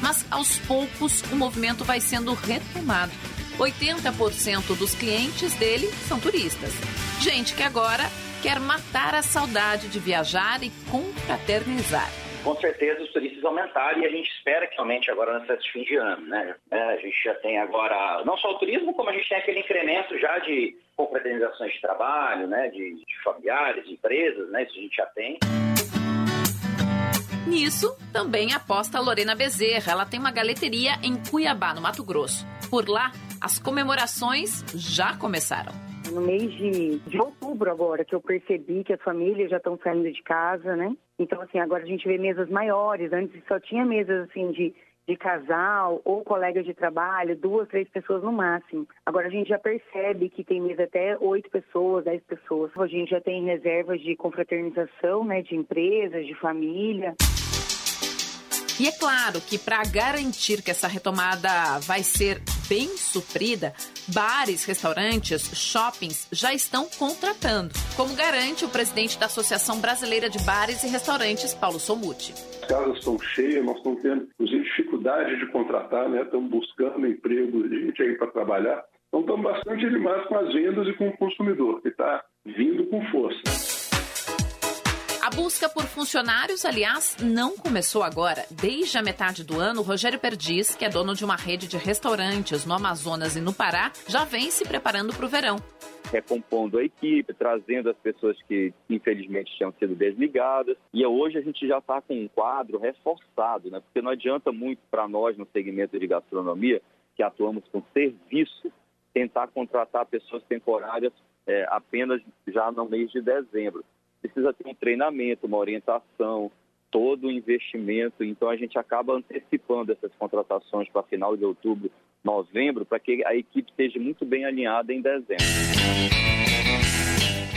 Mas aos poucos o movimento vai sendo retomado. 80% dos clientes dele são turistas. Gente que agora quer matar a saudade de viajar e confraternizar. com certeza os turistas aumentaram e a gente espera que aumente agora nesse fim de ano, né? É, a gente já tem agora, não só o turismo, como a gente tem aquele incremento já de confraternizações de trabalho, né? De, de familiares, de empresas, né? Isso a gente já tem. Nisso, também aposta a Lorena Bezerra. Ela tem uma galeteria em Cuiabá, no Mato Grosso. Por lá, as comemorações já começaram. No mês de, de outubro agora, que eu percebi que as famílias já estão saindo de casa, né? Então, assim, agora a gente vê mesas maiores. Antes só tinha mesas, assim, de, de casal ou colegas de trabalho, duas, três pessoas no máximo. Agora a gente já percebe que tem mesa até oito pessoas, dez pessoas. A gente já tem reservas de confraternização, né, de empresas, de família. E é claro que para garantir que essa retomada vai ser bem suprida, bares, restaurantes, shoppings já estão contratando, como garante o presidente da Associação Brasileira de Bares e Restaurantes, Paulo Somuti. As casas estão cheias, nós estamos tendo, inclusive, dificuldade de contratar, né? Estamos buscando emprego gente aí para trabalhar. Então, estamos bastante animados com as vendas e com o consumidor, que está vindo com força. A busca por funcionários, aliás, não começou agora. Desde a metade do ano, Rogério Perdiz, que é dono de uma rede de restaurantes no Amazonas e no Pará, já vem se preparando para o verão. Recompondo a equipe, trazendo as pessoas que infelizmente tinham sido desligadas. E hoje a gente já está com um quadro reforçado, né? porque não adianta muito para nós no segmento de gastronomia, que atuamos com serviço, tentar contratar pessoas temporárias é, apenas já no mês de dezembro precisa ter um treinamento, uma orientação, todo o investimento. Então a gente acaba antecipando essas contratações para final de outubro, novembro, para que a equipe esteja muito bem alinhada em dezembro.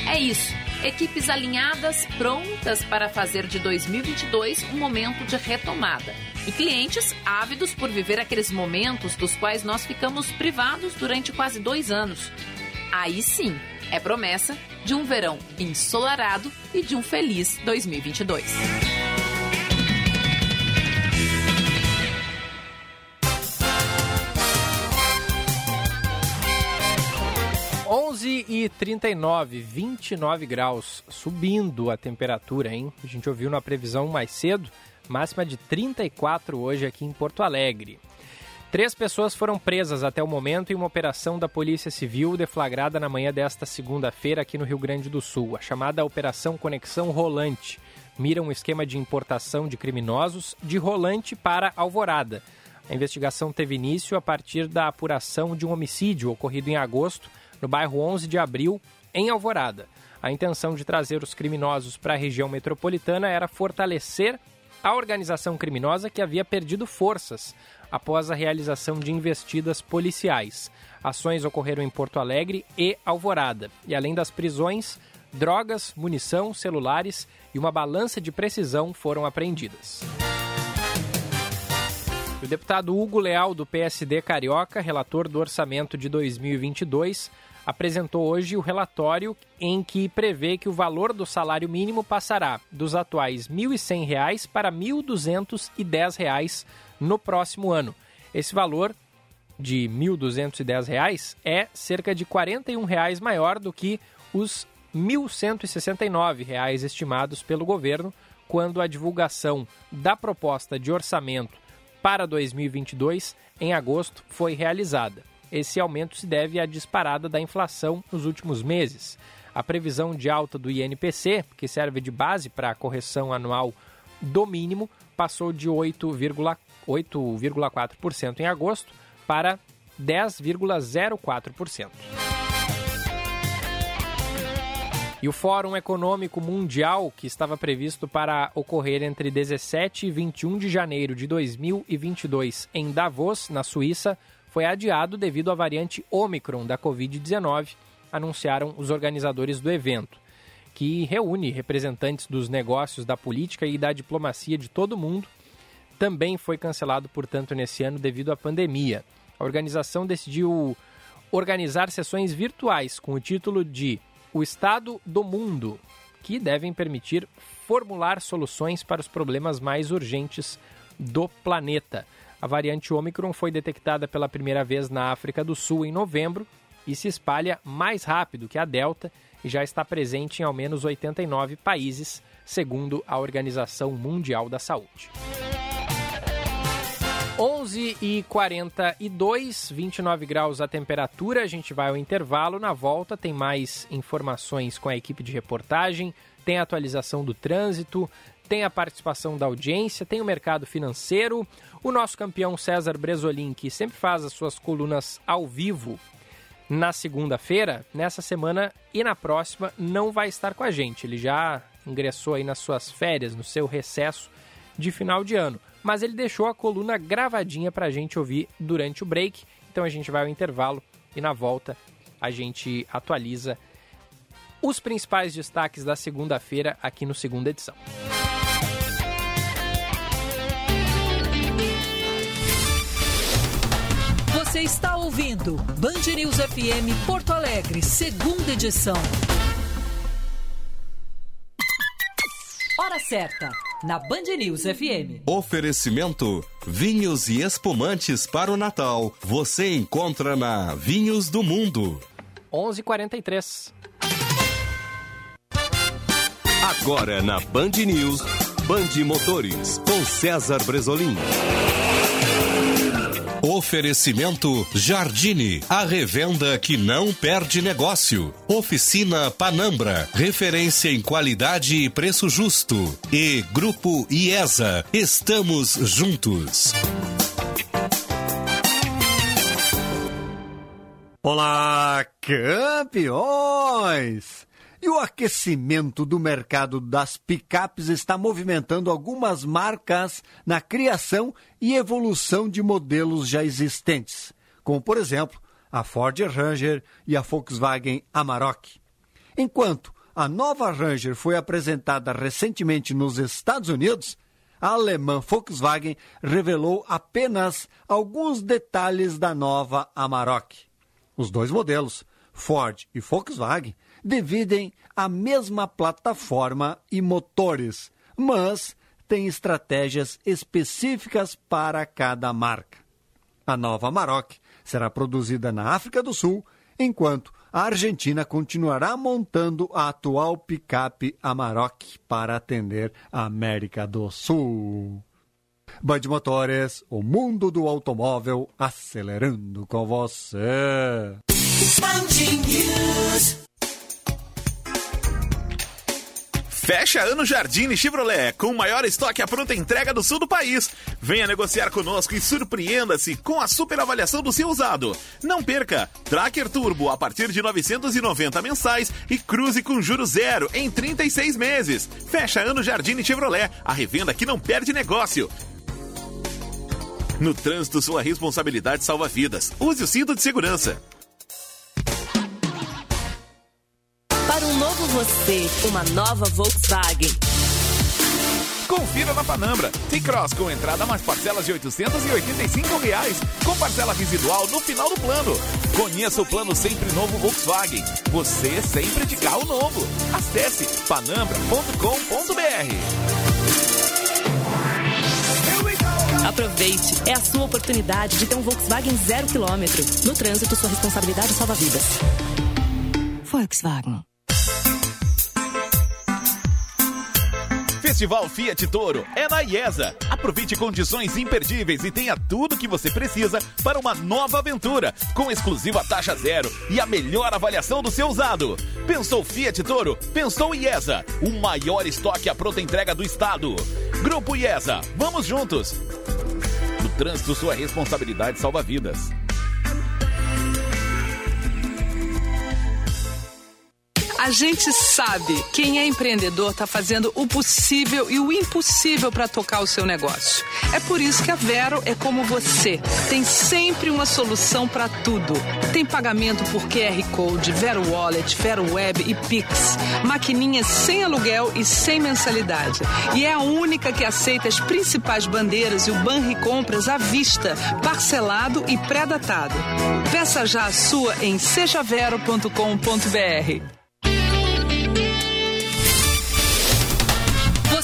É isso. Equipes alinhadas, prontas para fazer de 2022 um momento de retomada. E clientes ávidos por viver aqueles momentos dos quais nós ficamos privados durante quase dois anos. Aí sim, é promessa de um verão ensolarado e de um feliz 2022. Onze e 39, 29 graus, subindo a temperatura, hein? A gente ouviu na previsão mais cedo, máxima de 34 hoje aqui em Porto Alegre. Três pessoas foram presas até o momento em uma operação da Polícia Civil deflagrada na manhã desta segunda-feira aqui no Rio Grande do Sul. A chamada Operação Conexão Rolante mira um esquema de importação de criminosos de Rolante para Alvorada. A investigação teve início a partir da apuração de um homicídio ocorrido em agosto no bairro 11 de Abril, em Alvorada. A intenção de trazer os criminosos para a região metropolitana era fortalecer a organização criminosa que havia perdido forças após a realização de investidas policiais. Ações ocorreram em Porto Alegre e Alvorada. E além das prisões, drogas, munição, celulares e uma balança de precisão foram apreendidas. O deputado Hugo Leal, do PSD Carioca, relator do orçamento de 2022, apresentou hoje o relatório em que prevê que o valor do salário mínimo passará dos atuais R$ 1.100 para R$ 1.210 no próximo ano. Esse valor de R$ 1.210 é cerca de 41 reais maior do que os R$ 1.169 estimados pelo governo quando a divulgação da proposta de orçamento para 2022 em agosto foi realizada. Esse aumento se deve à disparada da inflação nos últimos meses. A previsão de alta do INPC, que serve de base para a correção anual do mínimo, passou de 8,4% em agosto para 10,04%. E o Fórum Econômico Mundial, que estava previsto para ocorrer entre 17 e 21 de janeiro de 2022 em Davos, na Suíça, foi adiado devido à variante Omicron da Covid-19, anunciaram os organizadores do evento que reúne representantes dos negócios, da política e da diplomacia de todo o mundo, também foi cancelado, portanto, nesse ano devido à pandemia. A organização decidiu organizar sessões virtuais com o título de O Estado do Mundo, que devem permitir formular soluções para os problemas mais urgentes do planeta. A variante Omicron foi detectada pela primeira vez na África do Sul em novembro e se espalha mais rápido que a Delta e já está presente em ao menos 89 países, segundo a Organização Mundial da Saúde. 11 e 42, 29 graus a temperatura. A gente vai ao intervalo. Na volta tem mais informações com a equipe de reportagem, tem atualização do trânsito, tem a participação da audiência, tem o mercado financeiro. O nosso campeão César Bresolim, que sempre faz as suas colunas ao vivo na segunda-feira, nessa semana e na próxima, não vai estar com a gente. Ele já ingressou aí nas suas férias, no seu recesso de final de ano mas ele deixou a coluna gravadinha para a gente ouvir durante o break. Então a gente vai ao intervalo e na volta a gente atualiza os principais destaques da segunda-feira aqui no segunda edição. Você está ouvindo Band News FM Porto Alegre, segunda edição. Hora certa na Band News FM. Oferecimento: vinhos e espumantes para o Natal. Você encontra na Vinhos do Mundo. 11:43. Agora na Band News, Band Motores com César Bresolim. Oferecimento Jardine, a revenda que não perde negócio. Oficina Panambra, referência em qualidade e preço justo. E Grupo IESA, estamos juntos. Olá, campeões! E o aquecimento do mercado das picapes está movimentando algumas marcas na criação e evolução de modelos já existentes, como por exemplo a Ford Ranger e a Volkswagen Amarok. Enquanto a nova Ranger foi apresentada recentemente nos Estados Unidos, a alemã Volkswagen revelou apenas alguns detalhes da nova Amarok. Os dois modelos, Ford e Volkswagen, dividem a mesma plataforma e motores, mas têm estratégias específicas para cada marca. A nova Maroc será produzida na África do Sul, enquanto a Argentina continuará montando a atual picape Amarok para atender a América do Sul. Band Motores, o mundo do automóvel acelerando com você. Fecha ano Jardine Chevrolet, com o maior estoque à pronta entrega do sul do país. Venha negociar conosco e surpreenda-se com a super avaliação do seu usado. Não perca! Tracker Turbo a partir de 990 mensais e cruze com juros zero em 36 meses. Fecha ano Jardine Chevrolet, a revenda que não perde negócio. No trânsito, sua responsabilidade salva vidas. Use o cinto de segurança. Você, uma nova Volkswagen. Confira na Panambra. T-Cross com entrada mais parcelas de 885 reais, com parcela residual no final do plano. Conheça o plano Sempre Novo Volkswagen. Você sempre de carro novo. Acesse panambra.com.br. Aproveite, é a sua oportunidade de ter um Volkswagen zero quilômetro. No trânsito, sua responsabilidade salva vidas. Volkswagen. Festival Fiat Toro é na IESA. Aproveite condições imperdíveis e tenha tudo que você precisa para uma nova aventura, com exclusiva taxa zero e a melhor avaliação do seu usado. Pensou Fiat Toro? Pensou IESA, o maior estoque à pronta entrega do estado. Grupo IESA, vamos juntos. No trânsito, sua responsabilidade salva vidas. A gente sabe, quem é empreendedor está fazendo o possível e o impossível para tocar o seu negócio. É por isso que a Vero é como você. Tem sempre uma solução para tudo. Tem pagamento por QR Code, Vero Wallet, Vero Web e Pix. Maquininhas sem aluguel e sem mensalidade. E é a única que aceita as principais bandeiras e o Banri Compras à vista, parcelado e pré-datado. Peça já a sua em sejavero.com.br.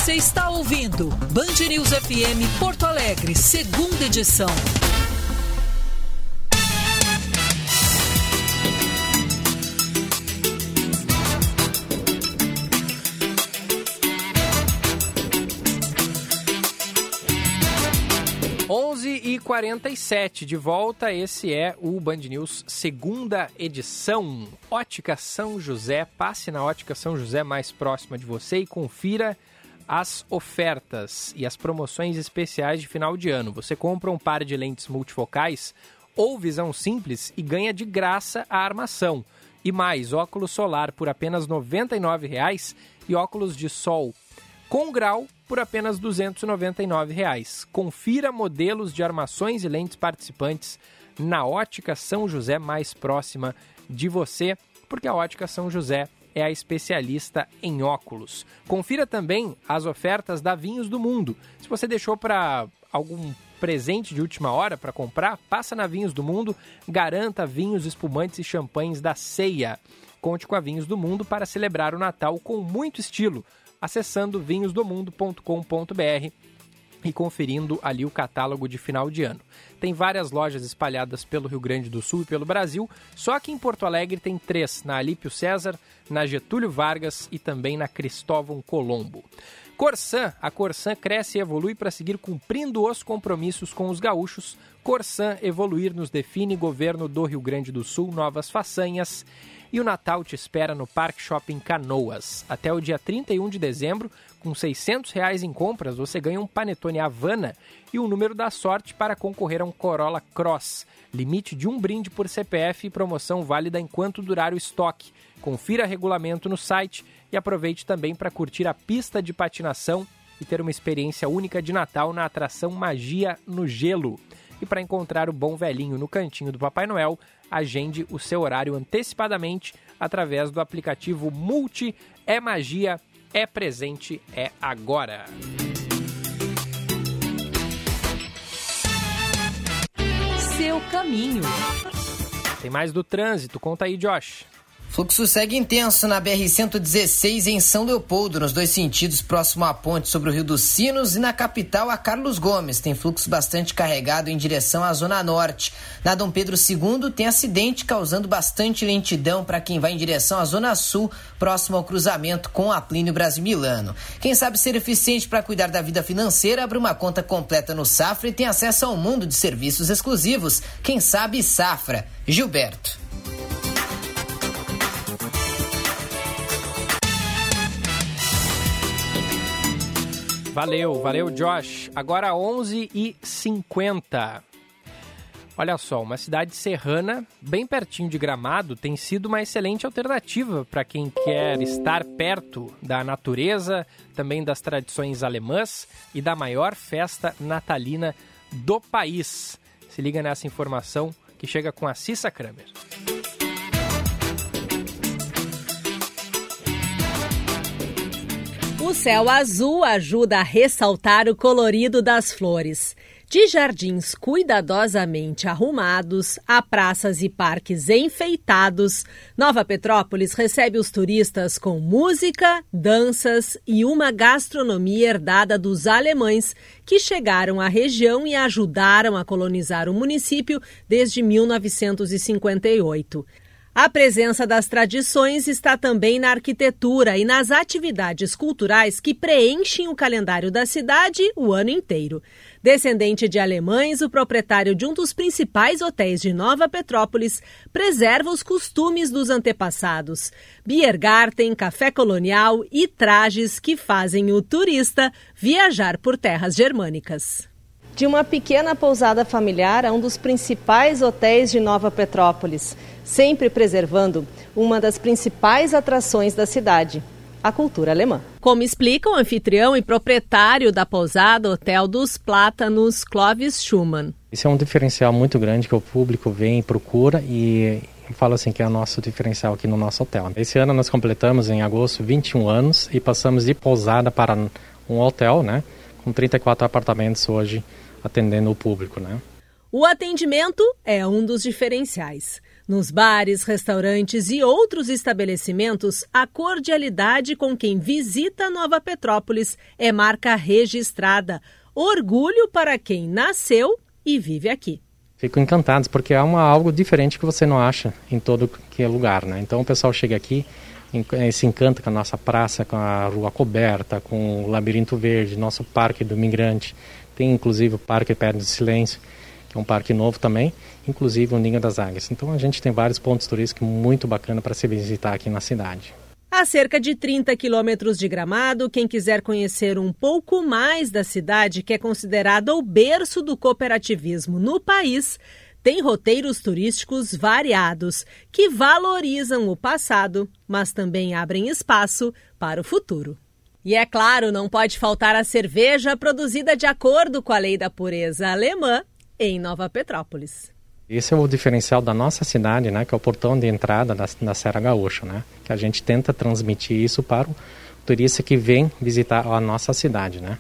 Você está ouvindo Band News FM Porto Alegre, segunda edição. e 47 de volta, esse é o Band News segunda edição. Ótica São José, passe na Ótica São José mais próxima de você e confira as ofertas e as promoções especiais de final de ano. Você compra um par de lentes multifocais ou visão simples e ganha de graça a armação. E mais, óculos solar por apenas R$ 99,00 e óculos de sol com grau por apenas 299 reais. Confira modelos de armações e lentes participantes na Ótica São José mais próxima de você, porque a Ótica São José é a especialista em óculos. Confira também as ofertas da Vinhos do Mundo. Se você deixou para algum presente de última hora para comprar, passa na Vinhos do Mundo, garanta vinhos, espumantes e champanhes da ceia. Conte com a Vinhos do Mundo para celebrar o Natal com muito estilo acessando vinhosdomundo.com.br e conferindo ali o catálogo de final de ano. Tem várias lojas espalhadas pelo Rio Grande do Sul e pelo Brasil, só que em Porto Alegre tem três, na Alípio César, na Getúlio Vargas e também na Cristóvão Colombo. Corsan, a Corsan cresce e evolui para seguir cumprindo os compromissos com os gaúchos. Corsan evoluir nos define governo do Rio Grande do Sul, novas façanhas e o Natal te espera no Parque Shopping Canoas. Até o dia 31 de dezembro, com 600 reais em compras, você ganha um Panetone Havana e um número da sorte para concorrer a um Corolla Cross. Limite de um brinde por CPF e promoção válida enquanto durar o estoque. Confira regulamento no site e aproveite também para curtir a pista de patinação e ter uma experiência única de Natal na atração Magia no Gelo. E para encontrar o bom velhinho no cantinho do Papai Noel, agende o seu horário antecipadamente através do aplicativo Multi É Magia, é presente, é agora. Seu caminho. Tem mais do trânsito, conta aí, Josh. Fluxo segue intenso na BR-116 em São Leopoldo, nos dois sentidos, próximo à ponte sobre o Rio dos Sinos, e na capital, a Carlos Gomes. Tem fluxo bastante carregado em direção à Zona Norte. Na Dom Pedro II, tem acidente causando bastante lentidão para quem vai em direção à Zona Sul, próximo ao cruzamento com a Plínio Brasil Milano. Quem sabe ser eficiente para cuidar da vida financeira, abre uma conta completa no Safra e tem acesso a um mundo de serviços exclusivos. Quem sabe, Safra. Gilberto. Valeu, valeu, Josh. Agora 11h50. Olha só, uma cidade serrana, bem pertinho de Gramado, tem sido uma excelente alternativa para quem quer estar perto da natureza, também das tradições alemãs e da maior festa natalina do país. Se liga nessa informação que chega com a Cissa Kramer. O céu azul ajuda a ressaltar o colorido das flores. De jardins cuidadosamente arrumados a praças e parques enfeitados, Nova Petrópolis recebe os turistas com música, danças e uma gastronomia herdada dos alemães que chegaram à região e ajudaram a colonizar o município desde 1958. A presença das tradições está também na arquitetura e nas atividades culturais que preenchem o calendário da cidade o ano inteiro. Descendente de alemães, o proprietário de um dos principais hotéis de Nova Petrópolis preserva os costumes dos antepassados. Biergarten, café colonial e trajes que fazem o turista viajar por terras germânicas. De uma pequena pousada familiar a um dos principais hotéis de Nova Petrópolis, sempre preservando uma das principais atrações da cidade, a cultura alemã. Como explica o anfitrião e proprietário da pousada Hotel dos Plátanos, Clovis Schumann. Isso é um diferencial muito grande que o público vem e procura e falo assim que é o nosso diferencial aqui no nosso hotel. Esse ano nós completamos em agosto 21 anos e passamos de pousada para um hotel, né, com 34 apartamentos hoje atendendo o público, né? O atendimento é um dos diferenciais. Nos bares, restaurantes e outros estabelecimentos, a cordialidade com quem visita Nova Petrópolis é marca registrada. Orgulho para quem nasceu e vive aqui. Fico encantado porque é uma, algo diferente que você não acha em todo que é lugar, né? Então o pessoal chega aqui eh, se encanta com a nossa praça, com a rua coberta, com o labirinto verde, nosso parque do migrante. Tem inclusive o Parque Perto do Silêncio. que é um parque novo também, inclusive o Ninho das Águias. Então a gente tem vários pontos turísticos muito bacana para se visitar aqui na cidade. A cerca de 30 quilômetros de Gramado, quem quiser conhecer um pouco mais da cidade, que é considerada o berço do cooperativismo no país, tem roteiros turísticos variados que valorizam o passado, mas também abrem espaço para o futuro. E é claro, não pode faltar a cerveja produzida de acordo com a lei da pureza alemã em Nova Petrópolis. Esse é o diferencial da nossa cidade, né, que é o portão de entrada da, da Serra Gaúcha, né, que a gente tenta transmitir isso para o turista que vem visitar a nossa cidade, né.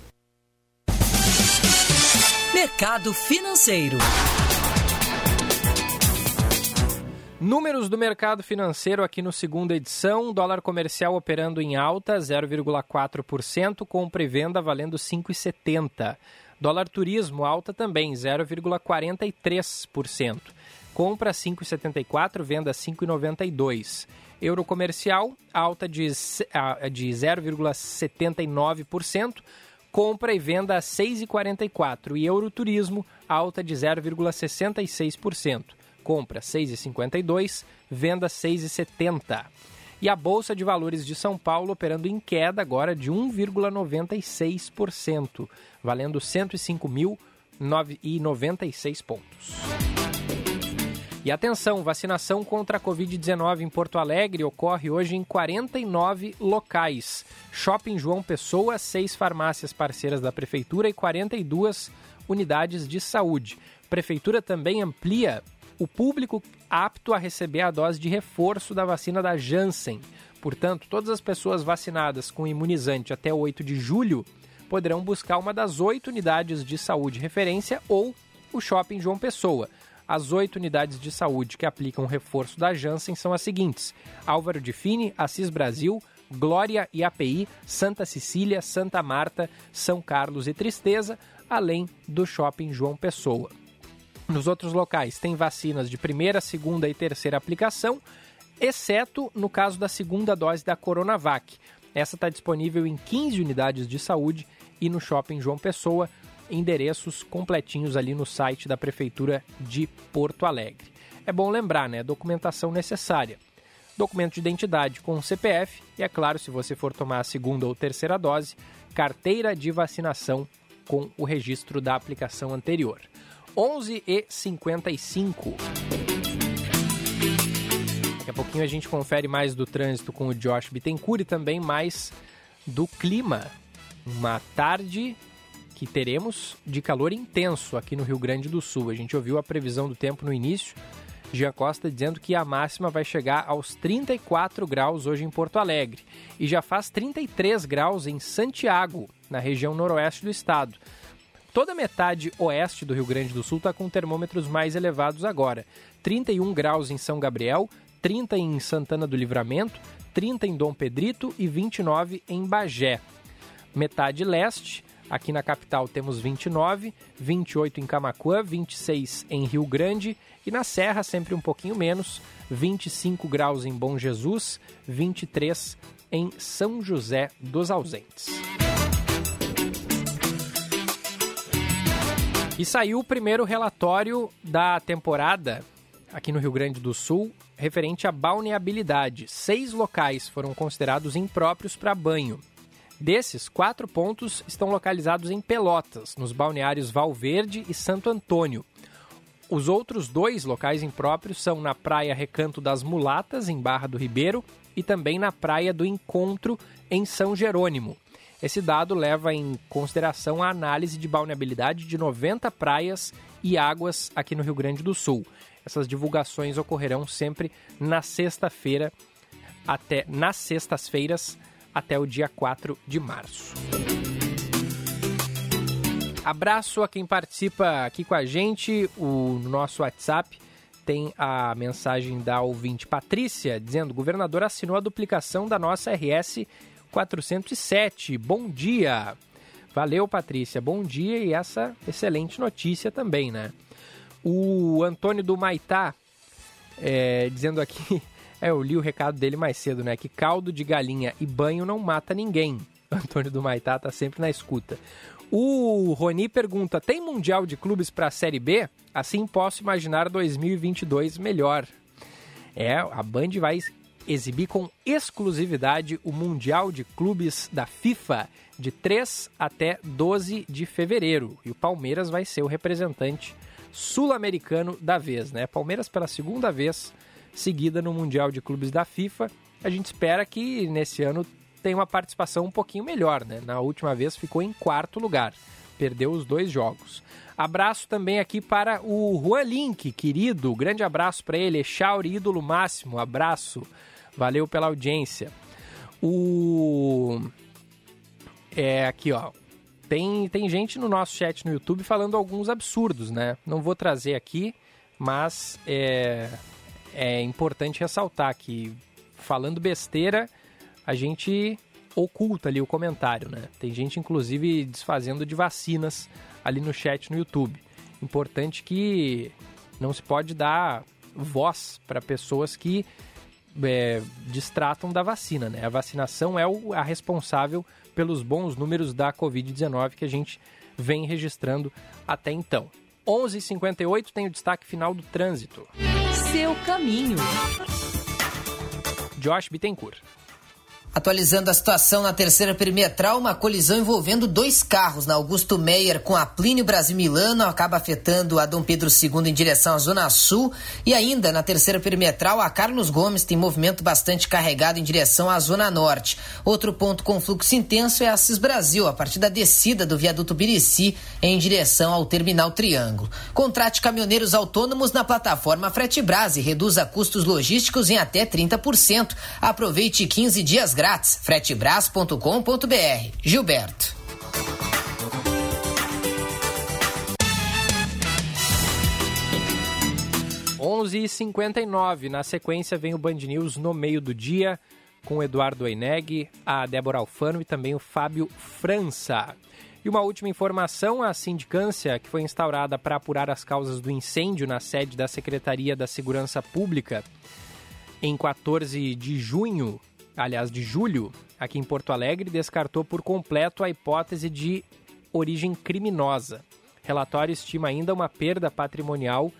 Mercado Financeiro. Números do mercado financeiro aqui no segunda edição, dólar comercial operando em alta 0,4%, compra e venda valendo 5,70. Dólar turismo alta também, 0,43%. Compra 5,74, venda 5,92. Euro comercial alta de, de 0,79%. Compra e venda 6,44 e euro turismo alta de 0,66%. Compra 6,52, venda 6,70. E a Bolsa de Valores de São Paulo operando em queda agora de 1,96%, valendo 105.096 pontos. E atenção, vacinação contra a Covid-19 em Porto Alegre ocorre hoje em 49 locais. Shopping João Pessoa, seis farmácias parceiras da Prefeitura e 42 unidades de saúde. Prefeitura também amplia o público apto a receber a dose de reforço da vacina da Janssen. Portanto, todas as pessoas vacinadas com imunizante até 8 de julho poderão buscar uma das oito unidades de saúde referência ou o Shopping João Pessoa. As oito unidades de saúde que aplicam o reforço da Janssen são as seguintes: Álvaro de Assis Brasil, Glória e API, Santa Cecília, Santa Marta, São Carlos e Tristeza, além do Shopping João Pessoa. Nos outros locais tem vacinas de primeira, segunda e terceira aplicação, exceto no caso da segunda dose da Coronavac. Essa está disponível em 15 unidades de saúde e no Shopping João Pessoa, endereços completinhos ali no site da Prefeitura de Porto Alegre. É bom lembrar, né? Documentação necessária. Documento de identidade com CPF e, é claro, se você for tomar a segunda ou terceira dose, carteira de vacinação com o registro da aplicação anterior. 11 e 55. Daqui a pouquinho a gente confere mais do trânsito com o Josh Bittencourt e também mais do clima. Uma tarde que teremos de calor intenso aqui no Rio Grande do Sul. A gente ouviu a previsão do tempo no início. Gia Costa dizendo que a máxima vai chegar aos 34 graus hoje em Porto Alegre e já faz 33 graus em Santiago, na região noroeste do estado. Toda a metade oeste do Rio Grande do Sul está com termômetros mais elevados agora. 31 graus em São Gabriel, 30 em Santana do Livramento, 30 em Dom Pedrito e 29 em Bagé. Metade leste, aqui na capital temos 29, 28 em Camacuã, 26 em Rio Grande e na Serra sempre um pouquinho menos, 25 graus em Bom Jesus, 23 em São José dos Ausentes. E saiu o primeiro relatório da temporada aqui no Rio Grande do Sul referente à balneabilidade. Seis locais foram considerados impróprios para banho. Desses, quatro pontos estão localizados em Pelotas, nos balneários Valverde e Santo Antônio. Os outros dois locais impróprios são na Praia Recanto das Mulatas, em Barra do Ribeiro, e também na Praia do Encontro, em São Jerônimo. Esse dado leva em consideração a análise de balneabilidade de 90 praias e águas aqui no Rio Grande do Sul. Essas divulgações ocorrerão sempre na sexta-feira até nas sextas-feiras até o dia 4 de março. Abraço a quem participa aqui com a gente. O nosso WhatsApp tem a mensagem da ouvinte Patrícia dizendo: "O governador assinou a duplicação da nossa RS 407. Bom dia. Valeu, Patrícia. Bom dia e essa excelente notícia também, né? O Antônio do Maitá é, dizendo aqui, é, eu li o recado dele mais cedo, né? Que caldo de galinha e banho não mata ninguém. Antônio do Maitá tá sempre na escuta. O Roni pergunta: tem Mundial de Clubes para a Série B? Assim posso imaginar 2022 melhor. É, a Band vai exibir com exclusividade o Mundial de Clubes da FIFA de 3 até 12 de fevereiro. E o Palmeiras vai ser o representante sul-americano da vez, né? Palmeiras pela segunda vez seguida no Mundial de Clubes da FIFA. A gente espera que nesse ano tenha uma participação um pouquinho melhor, né? Na última vez ficou em quarto lugar, perdeu os dois jogos. Abraço também aqui para o Juan Link, querido, grande abraço para ele, Chauri, ídolo máximo, abraço, valeu pela audiência. O... É, aqui ó, tem, tem gente no nosso chat no YouTube falando alguns absurdos, né? Não vou trazer aqui, mas é, é importante ressaltar que falando besteira, a gente oculta ali o comentário, né? Tem gente, inclusive, desfazendo de vacinas ali no chat no YouTube. Importante que não se pode dar voz para pessoas que é, distratam da vacina, né? A vacinação é o, a responsável pelos bons números da Covid-19 que a gente vem registrando até então. 11h58 tem o destaque final do trânsito. Seu caminho. Josh Bittencourt. Atualizando a situação na terceira perimetral, uma colisão envolvendo dois carros na Augusto Meyer com a Plínio Brasil Milano acaba afetando a Dom Pedro II em direção à Zona Sul. E ainda na terceira perimetral, a Carlos Gomes tem movimento bastante carregado em direção à Zona Norte. Outro ponto com fluxo intenso é a Cis Brasil, a partir da descida do viaduto Birici em direção ao Terminal Triângulo. Contrate caminhoneiros autônomos na plataforma Fretebras e reduza custos logísticos em até 30%. Aproveite 15 dias grátis. fretebras.com.br. Gilberto. Onze e 59 Na sequência vem o Band News no meio do dia com o Eduardo Eineg, a Débora Alfano e também o Fábio França. E uma última informação: a sindicância que foi instaurada para apurar as causas do incêndio na sede da Secretaria da Segurança Pública em 14 de junho aliás, de julho, aqui em Porto Alegre, descartou por completo a hipótese de origem criminosa. Relatório estima ainda uma perda patrimonial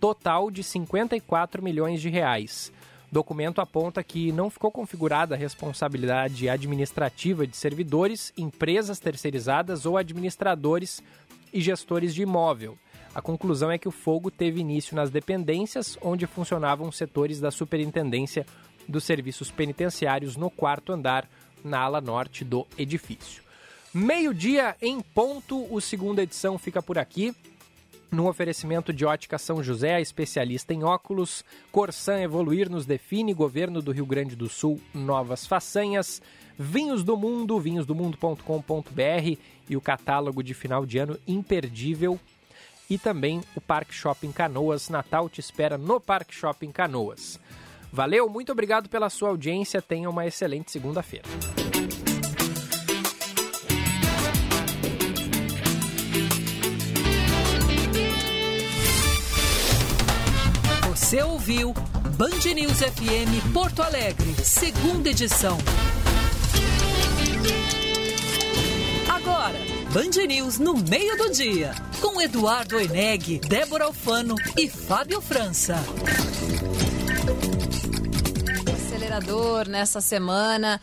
total de 54 milhões de reais. Documento aponta que não ficou configurada a responsabilidade administrativa de servidores, empresas terceirizadas ou administradores e gestores de imóvel. A conclusão é que o fogo teve início nas dependências onde funcionavam setores da Superintendência dos serviços penitenciários no quarto andar, na ala norte do edifício. Meio-dia em ponto, o segunda edição fica por aqui. No oferecimento de Ótica São José, especialista em óculos, Corsan Evoluir nos define, Governo do Rio Grande do Sul, novas façanhas, Vinhos do Mundo, vinhosdomundo.com.br e o catálogo de final de ano imperdível. E também o Parque Shopping Canoas. Natal te espera no Parque Shopping Canoas. Valeu, muito obrigado pela sua audiência. Tenha uma excelente segunda-feira. Você ouviu Band News FM Porto Alegre, segunda edição. Agora, Band News no meio do dia, com Eduardo Eneg, Débora Alfano e Fábio França acelerador nessa semana